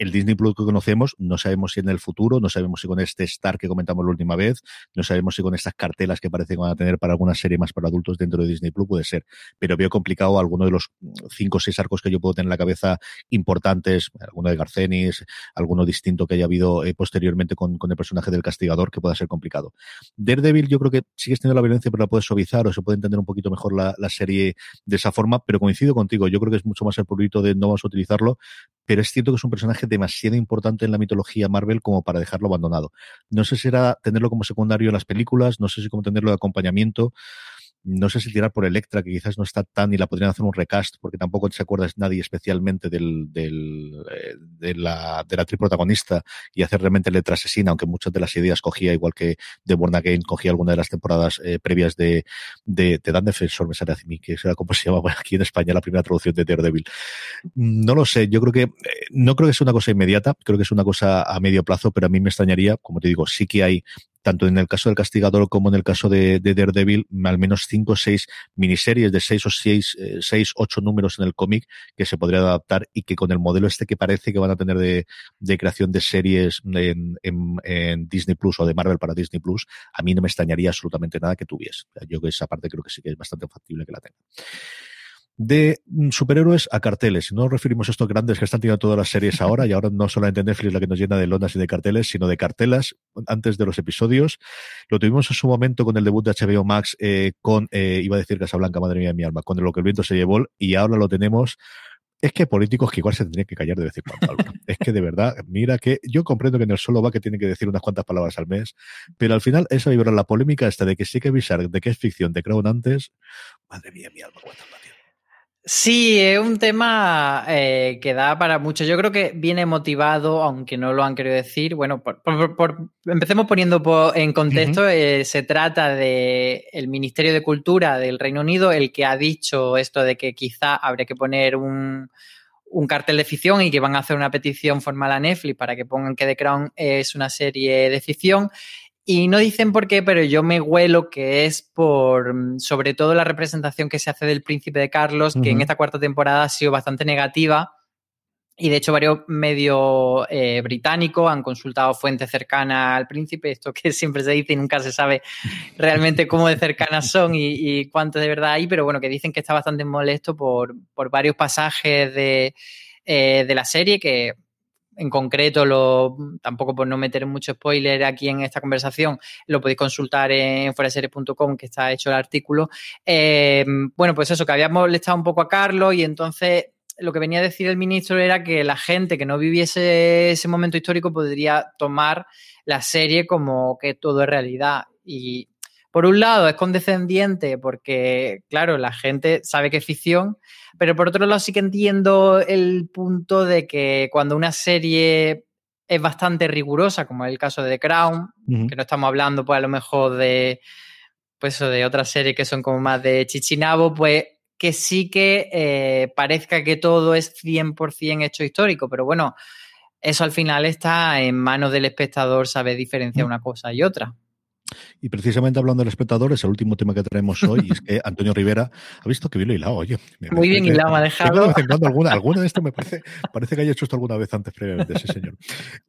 [SPEAKER 2] el Disney Plus que conocemos, no sabemos si en el futuro, no sabemos si con este Star que comentamos la última vez, no sabemos si con estas cartelas que parece que van a tener para alguna serie más para adultos dentro de Disney Plus puede ser. Pero veo complicado alguno de los cinco o seis arcos que yo puedo tener en la cabeza importantes, alguno de Garcenis, alguno distinto que haya habido eh, posteriormente con, el personaje del castigador que pueda ser complicado. Daredevil yo creo que sigues teniendo la violencia pero la puedes suavizar o se puede entender un poquito mejor la, serie de esa forma, pero coincido contigo, yo creo que es mucho más el purito de no vamos a utilizarlo, pero es cierto que es un personaje demasiado importante en la mitología Marvel como para dejarlo abandonado. No sé si era tenerlo como secundario en las películas, no sé si cómo tenerlo de acompañamiento. No sé si tirar por Electra, que quizás no está tan y la podrían hacer un recast, porque tampoco se acuerda nadie especialmente del, del, eh, de, la, de la triprotagonista y hacer realmente Electra asesina, aunque muchas de las ideas cogía, igual que de Born Again, cogía alguna de las temporadas eh, previas de, de, Dan Defensor, me sale a mí, que era como se llama aquí en España la primera traducción de Daredevil. No lo sé, yo creo que, eh, no creo que sea una cosa inmediata, creo que es una cosa a medio plazo, pero a mí me extrañaría, como te digo, sí que hay tanto en el caso del Castigador como en el caso de, Daredevil, al menos cinco o seis miniseries de seis o seis, eh, seis ocho números en el cómic que se podría adaptar y que con el modelo este que parece que van a tener de, creación de series en, en, Disney Plus o de Marvel para Disney Plus, a mí no me extrañaría absolutamente nada que tuviese. Yo que esa parte creo que sí que es bastante factible que la tenga de mm, superhéroes a carteles. No nos referimos a estos grandes que están teniendo todas las series *laughs* ahora, y ahora no solamente Netflix la que nos llena de lonas y de carteles, sino de cartelas antes de los episodios. Lo tuvimos en su momento con el debut de HBO Max, eh, con, eh, iba a decir Casablanca, madre mía mi alma, con lo que el viento se llevó, y ahora lo tenemos es que políticos que igual se tendrían que callar de vez en cuando. *laughs* es que de verdad, mira que yo comprendo que en el solo va que tiene que decir unas cuantas palabras al mes, pero al final esa vibra la polémica esta de que sí que avisar de que es ficción de Crown antes, madre mía, mi alma, cuánta
[SPEAKER 3] Sí, es un tema eh, que da para mucho. Yo creo que viene motivado, aunque no lo han querido decir. Bueno, por, empecemos poniendo en contexto. Eh, se trata de el Ministerio de Cultura del Reino Unido, el que ha dicho esto de que quizá habría que poner un, un cartel de ficción y que van a hacer una petición formal a Netflix para que pongan que The Crown es una serie de ficción. Y no dicen por qué, pero yo me huelo que es por, mm, sobre todo, la representación que se hace del príncipe de Carlos, que en esta cuarta temporada ha sido bastante negativa. Y de hecho, varios medios eh, británicos han consultado fuentes cercanas al príncipe, esto que *laughs* siempre se dice y nunca se sabe realmente cómo de cercanas son y, cuánto de verdad hay, pero bueno, que dicen que está bastante molesto por, por varios pasajes de, eh, de la serie que en concreto, lo, tampoco por no meter mucho spoiler aquí en esta conversación, lo podéis consultar en fueraseries.com, que está hecho el artículo. Eh, bueno, pues eso, que habíamos molestado un poco a Carlos y entonces lo que venía a decir el ministro era que la gente que no viviese ese momento histórico podría tomar la serie como que todo es realidad. Y por un lado es condescendiente porque, claro, la gente sabe que es ficción, pero por otro lado sí que entiendo el punto de que cuando una serie es bastante rigurosa, como es el caso de The Crown, que no estamos hablando pues a lo mejor de pues de otras series que son como más de chichinabo, pues que sí que eh, parezca que todo es 100% hecho histórico, pero bueno, eso al final está en manos del espectador saber diferenciar una cosa y otra.
[SPEAKER 2] Y precisamente hablando del espectador, es el último tema que traemos hoy, y es que *laughs* Antonio Rivera ha visto que bien lo hilado, oye.
[SPEAKER 3] Muy bien hilado, ha dejado.
[SPEAKER 2] alguna, alguna de estas me parece, parece que haya hecho esto alguna vez antes previamente, sí señor.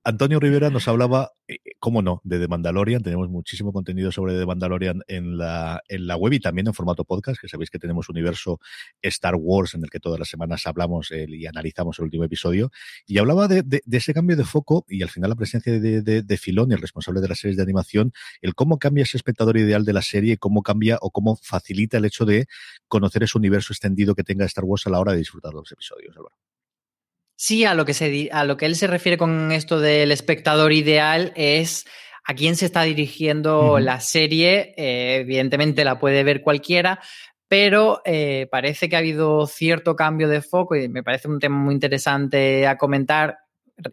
[SPEAKER 2] Antonio Rivera nos hablaba, eh, cómo no, de The Mandalorian. Tenemos muchísimo contenido sobre The Mandalorian en la, en la web y también en formato podcast, que sabéis que tenemos universo Star Wars en el que todas las semanas hablamos y analizamos el último episodio. Y hablaba de, de, ese cambio de foco y al final la presencia de, de, de Filón, el responsable de las series de animación, el cómo cambia ese espectador ideal de la serie, cómo cambia o cómo facilita el hecho de conocer ese universo extendido que tenga Star Wars a la hora de disfrutar los episodios,
[SPEAKER 3] Sí, a lo que, se, a lo que él se refiere con esto del espectador ideal es a quién se está dirigiendo la serie. Eh, evidentemente la puede ver cualquiera, pero eh, parece que ha habido cierto cambio de foco y me parece un tema muy interesante a comentar.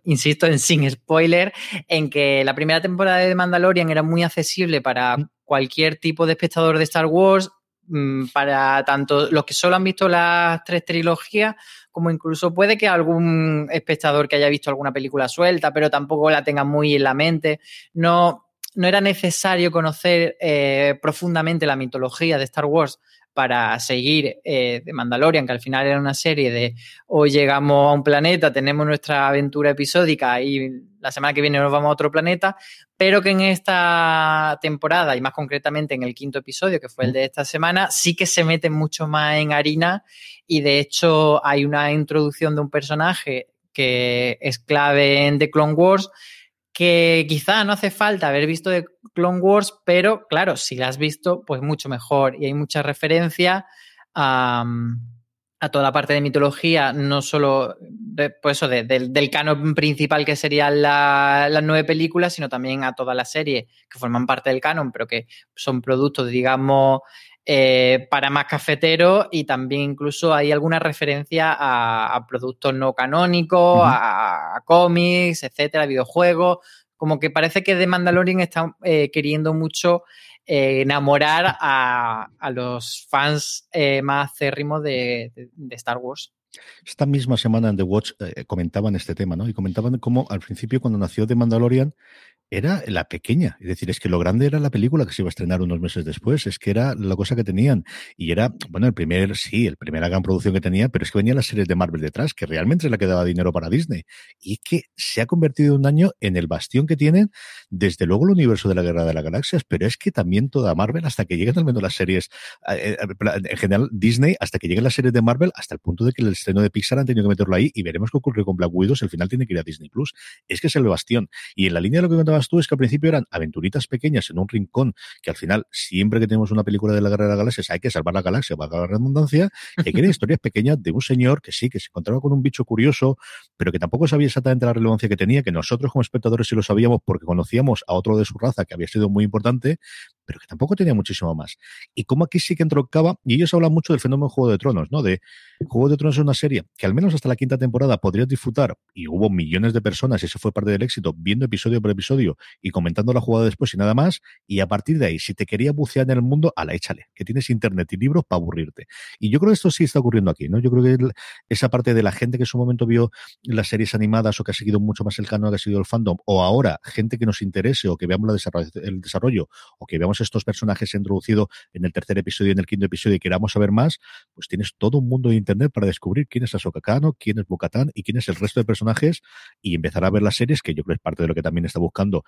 [SPEAKER 3] Insisto en sin spoiler, en que la primera temporada de Mandalorian era muy accesible para cualquier tipo de espectador de Star Wars, mm, para tanto los que solo han visto las tres trilogías, como incluso puede que algún espectador que haya visto alguna película suelta, pero tampoco la tenga muy en la mente. No, no era necesario conocer eh, profundamente la mitología de Star Wars para seguir eh, de Mandalorian, que al final era una serie de hoy llegamos a un planeta, tenemos nuestra aventura episódica y la semana que viene nos vamos a otro planeta, pero que en esta temporada y más concretamente en el quinto episodio, que fue el de esta semana, sí que se mete mucho más en harina y de hecho hay una introducción de un personaje que es clave en The Clone Wars que quizá no hace falta haber visto de Clone Wars, pero claro, si la has visto, pues mucho mejor. Y hay mucha referencia a, toda la parte de mitología, no solo pues eso, del canon principal que serían las nueve películas, sino también a toda la serie que forman parte del canon, pero que son productos, digamos, eh, para más cafeteros y también incluso hay alguna referencia a, productos no canónicos, a, cómics, etcétera, videojuegos. Como que parece que The Mandalorian está eh, queriendo mucho eh, enamorar a, los fans más acérrimos de, Star Wars.
[SPEAKER 2] Esta misma semana en The Watch comentaban este tema, ¿no? Y comentaban cómo al principio cuando nació The Mandalorian era la pequeña. Es decir, es que lo grande era la película que se iba a estrenar unos meses después. Es que era la cosa que tenían. Y era, bueno, el primer, sí, el primera gran producción que tenía, pero es que venía las series de Marvel detrás, que realmente es la que daba dinero para Disney. Y que se ha convertido un año en el bastión que tienen, desde luego el universo de la Guerra de las Galaxias, pero es que también toda Marvel, hasta que lleguen al menos las series, eh, eh, en general Disney, hasta que lleguen las series de Marvel, hasta el punto de que el estreno de Pixar han tenido que meterlo ahí y veremos qué ocurre con Black Widow, el final tiene que ir a Disney Plus. Es que es el bastión. Y en la línea de lo que contaba tú es que al principio eran aventuritas pequeñas en un rincón, que al final, siempre que tenemos una película de la Guerra de las Galaxias, hay que salvar la galaxia, valga la redundancia, que quieren *laughs* historias pequeñas de un señor que sí, que se encontraba con un bicho curioso, pero que tampoco sabía exactamente la relevancia que tenía, que nosotros como espectadores sí lo sabíamos porque conocíamos a otro de su raza que había sido muy importante, pero que tampoco tenía muchísimo más. Y como aquí sí que entroncaba, y ellos hablan mucho del fenómeno Juego de Tronos, ¿no? De Juego de Tronos es una serie que al menos hasta la quinta temporada podrías disfrutar, y hubo millones de personas, y eso fue parte del éxito, viendo episodio por episodio y comentando la jugada después y nada más, y a partir de ahí, si te quería bucear en el mundo, a la échale, que tienes internet y libros para aburrirte. Y yo creo que esto sí está ocurriendo aquí, ¿no? Yo creo que esa parte de la gente que en su momento vio las series animadas o que ha seguido mucho más el canon, que ha seguido el fandom, o ahora gente que nos interese o que veamos el desarrollo o que veamos estos personajes introducidos en el tercer episodio y en el quinto episodio y queramos saber más, pues tienes todo un mundo de internet para descubrir quién es Ahsoka Kano, quién es Bocatán y quién es el resto de personajes y empezar a ver las series, que yo creo que es parte de lo que también está buscando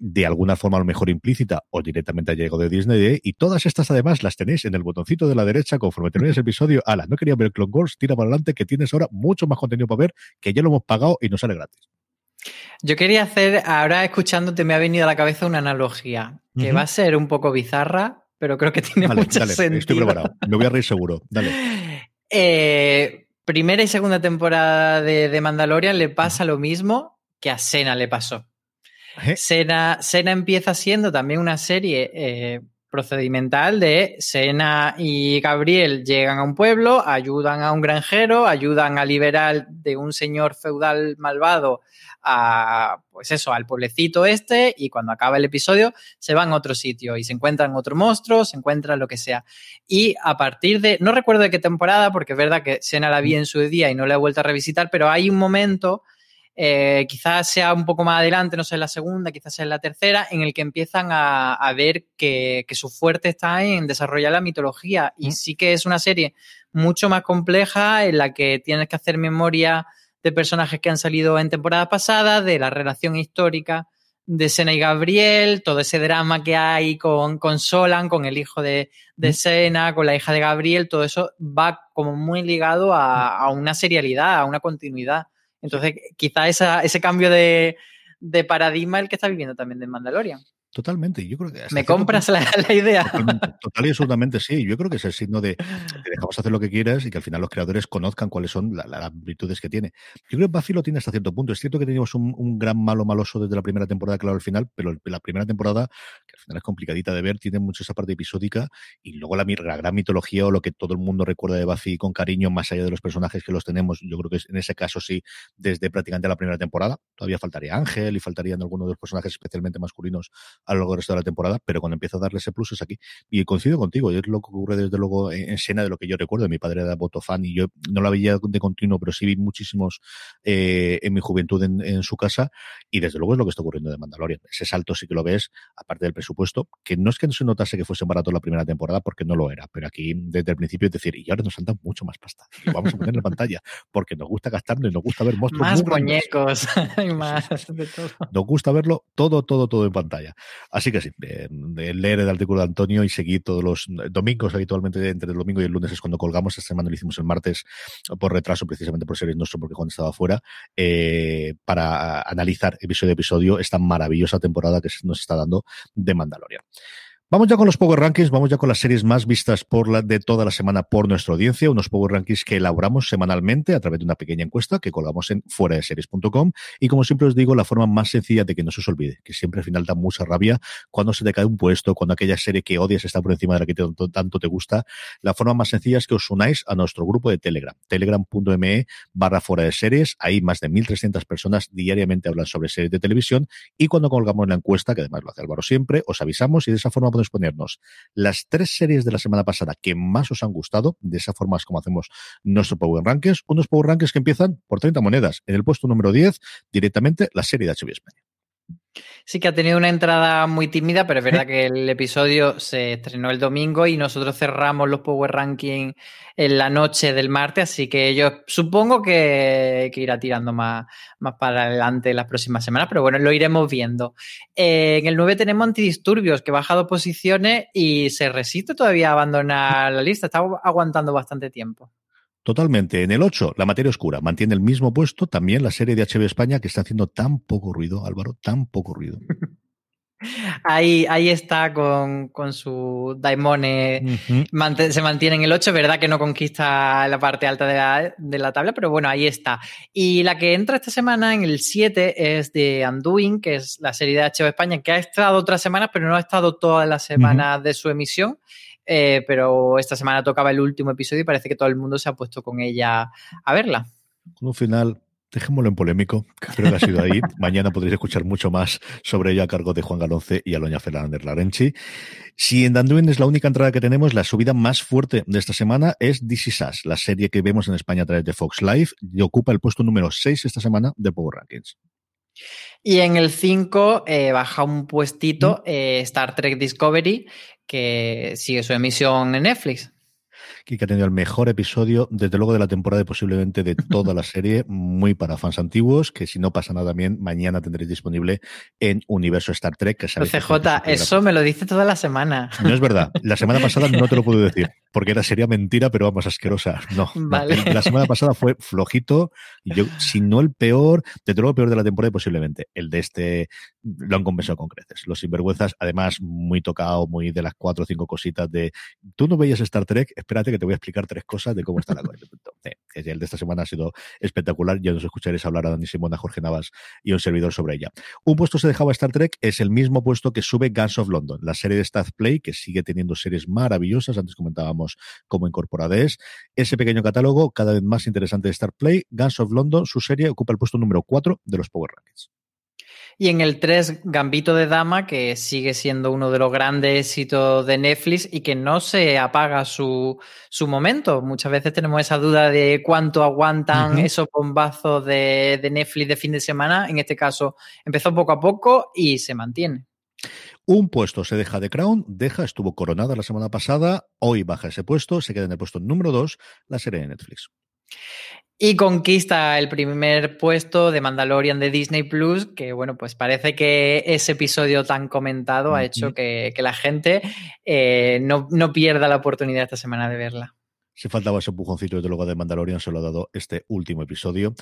[SPEAKER 2] de alguna forma a lo mejor implícita o directamente a llegado de Disney. ¿eh? Y todas estas además las tenéis en el botoncito de la derecha conforme termines el episodio. Ala, no quería ver Clone Wars, tira para adelante que tienes ahora mucho más contenido para ver que ya lo hemos pagado y nos sale gratis.
[SPEAKER 3] Yo quería hacer, ahora escuchándote me ha venido a la cabeza una analogía que va a ser un poco bizarra, pero creo que tiene mucho sentido.
[SPEAKER 2] Estoy preparado, me voy a reír seguro. Dale. *laughs*
[SPEAKER 3] Eh, primera y segunda temporada de, Mandalorian le pasa lo mismo que a Sena le pasó. ¿Eh? Sena, empieza siendo también una serie eh, procedimental de Sena y Gabriel llegan a un pueblo, ayudan a un granjero, ayudan a liberar de un señor feudal malvado a, pues eso, al pueblecito este y cuando acaba el episodio se van a otro sitio y se encuentran otro monstruo, se encuentran lo que sea. Y a partir de, no recuerdo de qué temporada, porque es verdad que Sena la vi en su día y no la he vuelto a revisitar, pero hay un momento eh, quizás sea un poco más adelante, no sé, en la segunda, quizás sea en la tercera, en el que empiezan a, ver que, su fuerte está en desarrollar la mitología. Y sí que es una serie mucho más compleja en la que tienes que hacer memoria de personajes que han salido en temporadas pasadas, de la relación histórica de Sena y Gabriel, todo ese drama que hay con, con Solan, con el hijo de, de Sena, con la hija de Gabriel, todo eso va como muy ligado a, a una serialidad, a una continuidad. Entonces, quizá ese cambio de, paradigma el que está viviendo también de Mandalorian.
[SPEAKER 2] Totalmente. Yo creo que
[SPEAKER 3] ¿Me compras *laughs* la, idea?
[SPEAKER 2] Total y absolutamente sí. Yo creo que es el signo de *laughs* te dejamos hacer lo que quieras y que al final los creadores conozcan cuáles son las virtudes que tiene. Yo creo que Buffy lo tiene hasta cierto punto. Es cierto que teníamos un, gran malo maloso desde la primera temporada, claro, al final, pero la primera temporada, que al final es complicadita de ver, tiene mucho esa parte episódica y luego la, la gran mitología o lo que todo el mundo recuerda de Buffy con cariño, más allá de los personajes que los tenemos. Yo creo que en ese caso sí, desde prácticamente la primera temporada. Todavía faltaría Ángel y faltarían algunos de los personajes especialmente masculinos a lo largo del resto de la temporada, pero cuando empieza a darle ese plus es aquí. Y coincido contigo, es lo que ocurre desde luego en, escena de lo que yo recuerdo. Mi padre era voto fan y yo no la veía de continuo, pero sí vi muchísimos eh, en mi juventud en, su casa. Y desde luego es lo que está ocurriendo de Mandalorian. Ese salto sí que lo ves, aparte del presupuesto, que no es que no se notase que fuese barato la primera temporada, porque no lo era, pero aquí desde el principio es decir, y ahora nos saltan mucho más pasta. Vamos a poner en pantalla, porque nos gusta gastarnos y nos gusta ver monstruos.
[SPEAKER 3] Más muñecos *laughs* y más de todo.
[SPEAKER 2] Nos gusta verlo todo, todo, todo en pantalla. Así que sí, eh, leer el artículo de Antonio y seguir todos los domingos, habitualmente entre el domingo y el lunes es cuando colgamos. Esta semana lo hicimos el martes por retraso, precisamente por ser nuestro, porque Juan estaba fuera, eh, para analizar episodio a episodio esta maravillosa temporada que nos está dando de Mandalorian. Vamos ya con los Power Rankings, vamos ya con las series más vistas por la, de toda la semana por nuestra audiencia, unos Power Rankings que elaboramos semanalmente a través de una pequeña encuesta que colgamos en fuera de series.com y como siempre os digo, la forma más sencilla de que no se os olvide, que siempre al final da mucha rabia cuando se te cae un puesto, cuando aquella serie que odias está por encima de la que tanto, te gusta, la forma más sencilla es que os unáis a nuestro grupo de Telegram, telegram.me barra fuera de series, ahí más de 1.300 personas diariamente hablan sobre series de televisión. Y cuando colgamos la encuesta, que además lo hace Álvaro siempre, os avisamos y de esa forma ponernos las tres series de la semana pasada que más os han gustado. De esa forma es como hacemos nuestro Power Rankings. Unos Power Rankings que empiezan por 30 monedas. En el puesto número 10, directamente la serie de HBO España.
[SPEAKER 3] Sí que ha tenido una entrada muy tímida, pero es verdad que el episodio se estrenó el domingo y nosotros cerramos los Power Rankings en la noche del martes, así que yo supongo que, irá tirando más, más para adelante las próximas semanas, pero bueno, lo iremos viendo. Eh, en el 9 tenemos Antidisturbios, que ha bajado posiciones y se resiste todavía a abandonar la lista, está aguantando bastante tiempo.
[SPEAKER 2] Totalmente. En el 8, La Materia Oscura. Mantiene el mismo puesto también la serie de HBO España que está haciendo tan poco ruido, Álvaro, tan poco ruido. *laughs*
[SPEAKER 3] Ahí, ahí está con, su Daimone, se mantiene en el 8, verdad que no conquista la parte alta de la, de la, tabla, pero bueno, ahí está. Y la que entra esta semana en el 7 es de Undoing, que es la serie de HBO España, que ha estado otras semanas, pero no ha estado todas las semanas de su emisión. Eh, pero esta semana tocaba el último episodio y parece que todo el mundo se ha puesto con ella a verla.
[SPEAKER 2] Con un final Dejémoslo en polémico, creo que ha sido ahí. *laughs* Mañana podréis escuchar mucho más sobre ello a cargo de Juan Galonce y Aloña Fernández Larenchi. Si en Danduin es la única entrada que tenemos, la subida más fuerte de esta semana es This Is Us, la serie que vemos en España a través de Fox Live y ocupa el puesto número 6 esta semana de Power Rankings.
[SPEAKER 3] Y en el 5 eh, baja un puestito eh, Star Trek Discovery, que sigue su emisión en Netflix
[SPEAKER 2] que ha tenido el mejor episodio, desde luego, de la temporada y posiblemente de toda la serie, muy para fans antiguos, que si no pasa nada bien, mañana tendréis disponible en Universo Star Trek. Que
[SPEAKER 3] CJ, eso me lo dice toda la semana.
[SPEAKER 2] No es verdad. La semana pasada no te lo puedo decir, *laughs* porque era sería mentira, pero vamos, asquerosa. No. La semana pasada fue flojito, y yo, si no el peor, desde luego el peor de la temporada y posiblemente. El de este lo han compensado con creces. Los sinvergüenzas, además, muy tocado, muy de las cuatro o cinco cositas de tú no veías Star Trek, espérate que te voy a explicar tres cosas de cómo está la cosa. *laughs* el de esta semana ha sido espectacular. Ya nos escucharéis hablar a Dani Simón, a Jorge Navas y un servidor sobre ella. Un puesto se dejaba Star Trek, es el mismo puesto que sube Guns of London, la serie de Staff Play, que sigue teniendo series maravillosas. Antes comentábamos cómo incorporada es. Ese pequeño catálogo, cada vez más interesante de Star Play, Guns of London, su serie ocupa el puesto número 4 de los Power Rankings.
[SPEAKER 3] Y en el 3, Gambito de Dama, que sigue siendo uno de los grandes éxitos de Netflix y que no se apaga su, su momento. Muchas veces tenemos esa duda de cuánto aguantan esos bombazos de, de Netflix de fin de semana. En este caso, empezó poco a poco y se mantiene.
[SPEAKER 2] Un puesto se deja de Crown, deja, estuvo coronada la semana pasada, hoy baja ese puesto, se queda en el puesto número 2, la serie de Netflix.
[SPEAKER 3] Y conquista el primer puesto de Mandalorian de Disney Plus, que bueno, pues parece que ese episodio tan comentado ha hecho que, la gente eh, no, no pierda la oportunidad esta semana de verla.
[SPEAKER 2] Si faltaba ese empujoncito desde luego de Mandalorian, se lo ha dado este último episodio.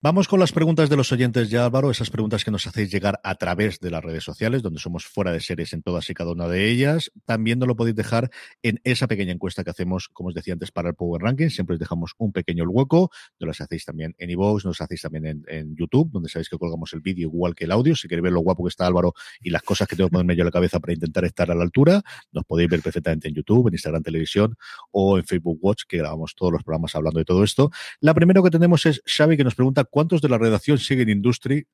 [SPEAKER 2] Vamos con las preguntas de los oyentes ya, Álvaro, esas preguntas que nos hacéis llegar a través de las redes sociales, donde somos fuera de series en todas y cada una de ellas. También nos lo podéis dejar en esa pequeña encuesta que hacemos, como os decía antes, para el Power Ranking. Siempre os dejamos un pequeño hueco. Nos las hacéis también en iVoox, nos hacéis también en, YouTube, donde sabéis que colgamos el vídeo igual que el audio. Si queréis ver lo guapo que está Álvaro y las cosas que tengo que ponerme yo en la cabeza para intentar estar a la altura, nos podéis ver perfectamente en YouTube, en Instagram Televisión o en Facebook Watch, que grabamos todos los programas hablando de todo esto. La primera que tenemos es Xavi, que nos pregunta cuántos de la redacción siguen Industry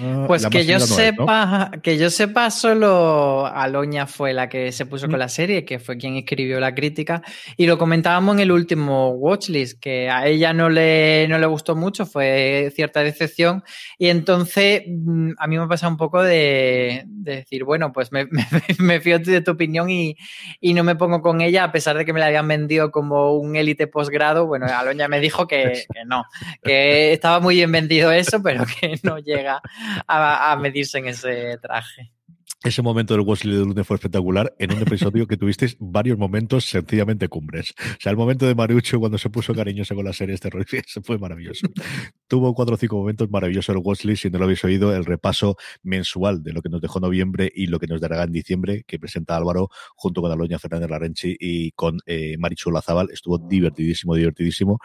[SPEAKER 3] Ah, pues que yo sepa, que yo sepa, solo Aloña fue la que se puso con la serie, que fue quien escribió la crítica. Y lo comentábamos en el último Watchlist, que a ella no le, no le gustó mucho, fue cierta decepción. Y entonces mm, a mí me ha pasado un poco de, decir, bueno, pues *laughs* me, me, fío de tu opinión y, y, no me pongo con ella, a pesar de que me la habían vendido como un élite posgrado. Bueno, Aloña me dijo que, *laughs* que no, que estaba muy bien vendido eso, pero que no llega a, medirse en ese traje.
[SPEAKER 2] Ese momento del Wesley de lunes fue espectacular en un episodio que tuvisteis varios momentos sencillamente cumbres. O sea, el momento de Marucho cuando se puso cariñoso con las series *laughs* terroristas fue maravilloso. Tuvo cuatro o cinco momentos maravillosos el Wesley, si no lo habéis oído, el repaso mensual de lo que nos dejó noviembre y lo que nos dará en diciembre, que presenta Álvaro junto con Aloña Fernández Larenchi y con eh, Marichu Lazábal. Estuvo divertidísimo, divertidísimo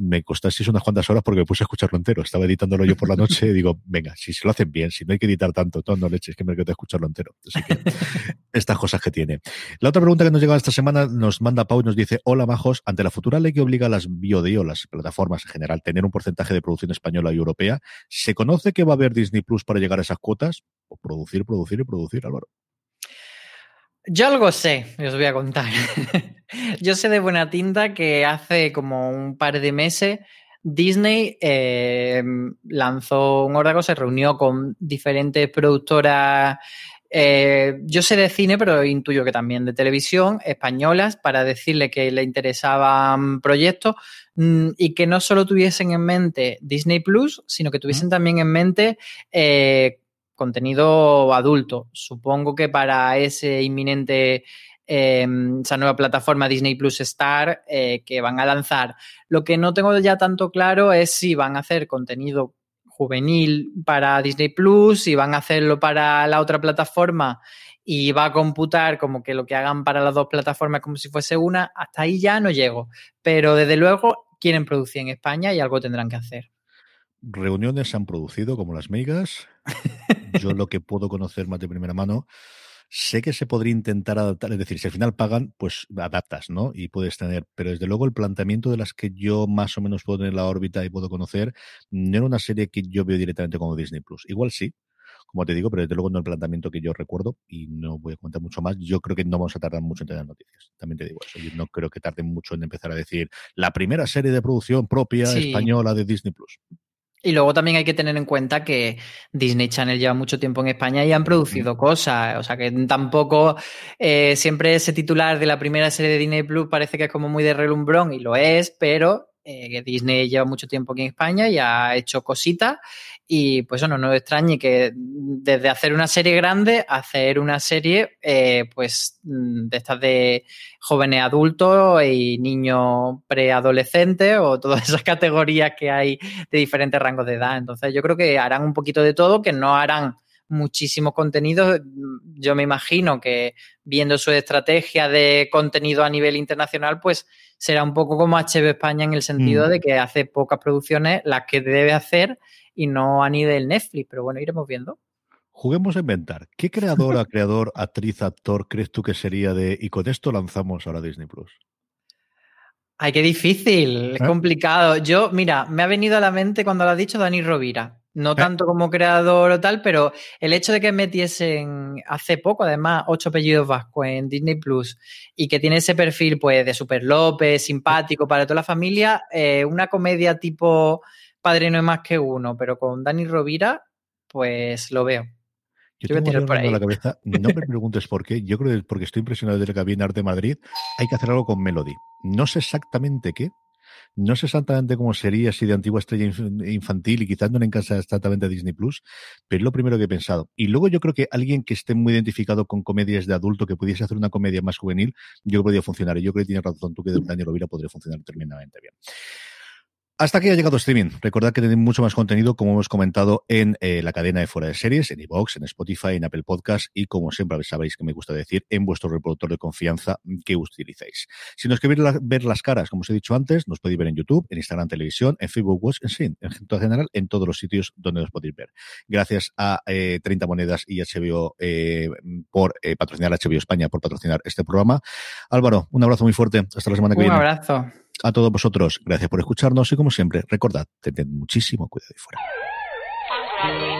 [SPEAKER 2] me costasteis unas cuantas horas porque me puse a escucharlo entero. Estaba editándolo yo por la noche y *laughs* digo, venga, si se lo hacen bien, si no hay que editar tanto, todo no leches, que me quedo a escucharlo entero. Así que *laughs* estas cosas que tiene. La otra pregunta que nos llega esta semana nos manda Pau y nos dice, hola majos, ante la futura ley que obliga a las biodeo, las plataformas en general, tener un porcentaje de producción española y europea, ¿se conoce que va a haber Disney Plus para llegar a esas cuotas? O producir, producir y producir, Álvaro.
[SPEAKER 3] Yo algo sé, os voy a contar. *laughs* Yo sé de buena tinta que hace como un par de meses Disney eh, lanzó un órgano, se reunió con diferentes productoras, eh, yo sé de cine, pero intuyo que también de televisión, españolas, para decirle que le interesaban proyectos mm, y que no solo tuviesen en mente Disney Plus, sino que tuviesen también en mente eh, contenido adulto. Supongo que para ese inminente, em, esa nueva plataforma Disney Plus Star eh, que van a lanzar. Lo que no tengo ya tanto claro es si van a hacer contenido juvenil para Disney Plus, si van a hacerlo para la otra plataforma y va a computar como que lo que hagan para las dos plataformas como si fuese una, hasta ahí ya no llego. Pero desde luego quieren producir en España y algo tendrán que hacer
[SPEAKER 2] reuniones se han producido como las megas. *laughs* Yo lo que puedo conocer más de primera mano, sé que se podría intentar adaptar, es decir, si al final pagan, pues adaptas, ¿no? Y puedes tener, pero desde luego el planteamiento de las que yo más o menos puedo tener en la órbita y puedo conocer, no era una serie que yo veo directamente como Disney Plus. Igual sí, como te digo, pero desde luego no el planteamiento que yo recuerdo y no voy a comentar mucho más. Yo creo que no vamos a tardar mucho en tener noticias. También te digo eso. Yo no creo que tarden mucho en empezar a decir la primera serie de producción propia española de Disney Plus.
[SPEAKER 3] Y luego también hay que tener en cuenta que Disney Channel lleva mucho tiempo en España y han producido cosas. O sea que tampoco eh, siempre ese titular de la primera serie de Disney Plus parece que es como muy de relumbrón y lo es, pero eh, Disney lleva mucho tiempo aquí en España y ha hecho cositas y pues bueno, no extrañe que desde hacer una serie grande, hacer una serie eh, pues de estas de jóvenes adultos y niños preadolescentes o todas *laughs* esas categorías que hay de diferentes rangos de edad. Entonces yo creo que harán un poquito de todo, que no harán muchísimos contenidos. Yo me imagino que viendo su estrategia de contenido a nivel internacional, pues será un poco como HB España en el sentido mm. de que hace pocas producciones las que debe hacer y no a nivel Netflix. Pero bueno, iremos viendo.
[SPEAKER 2] Juguemos a inventar. ¿Qué creadora, creador, *laughs* actriz, actor crees tú que sería de y con esto lanzamos ahora Disney Plus?
[SPEAKER 3] Ay, qué difícil, es ¿Eh? complicado. Yo, mira, me ha venido a la mente cuando lo ha dicho Dani Rovira. No tanto como creador o tal, pero el hecho de que metiesen hace poco, además, ocho apellidos vascos en Disney Plus y que tiene ese perfil, pues, de Super López, simpático para toda la familia, eh, una comedia tipo Padre no es más que uno, pero con Dani Rovira, pues lo veo.
[SPEAKER 2] Yo, tengo por ahí. la cabeza, no me preguntes por qué, yo creo que porque estoy impresionado desde que vi en Arte Madrid, hay que hacer algo con Melody. No sé exactamente qué, No sé exactamente cómo sería si de antigua estrella infantil y quizás no le encanta exactamente a Disney Plus, pero es lo primero que he pensado. Y luego yo creo que alguien que esté muy identificado con comedias de adulto, que pudiese hacer una comedia más juvenil, yo creo que podría funcionar. Y yo creo que tienes razón tú que de Daniel Rovira podría funcionar tremendamente bien. Hasta aquí ha llegado streaming. Recordad que tenéis mucho más contenido, como hemos comentado, en eh, la cadena de fuera de series, en iVoox, en Spotify, en Apple Podcast y, como siempre sabéis que me gusta decir, en vuestro reproductor de confianza que utilicéis. Si nos queréis ver las caras, como os he dicho antes, nos podéis ver en YouTube, en Instagram Televisión, en Facebook Watch, en fin, en general, en todos los sitios donde nos podéis ver. Gracias a 30 eh, Monedas y HBO eh, por patrocinar HBO España, por patrocinar este programa. Álvaro, un abrazo muy fuerte. Hasta la semana que viene.
[SPEAKER 3] Un abrazo.
[SPEAKER 2] A todos vosotros, gracias por escucharnos y como siempre, recordad, tened muchísimo cuidado ahí fuera.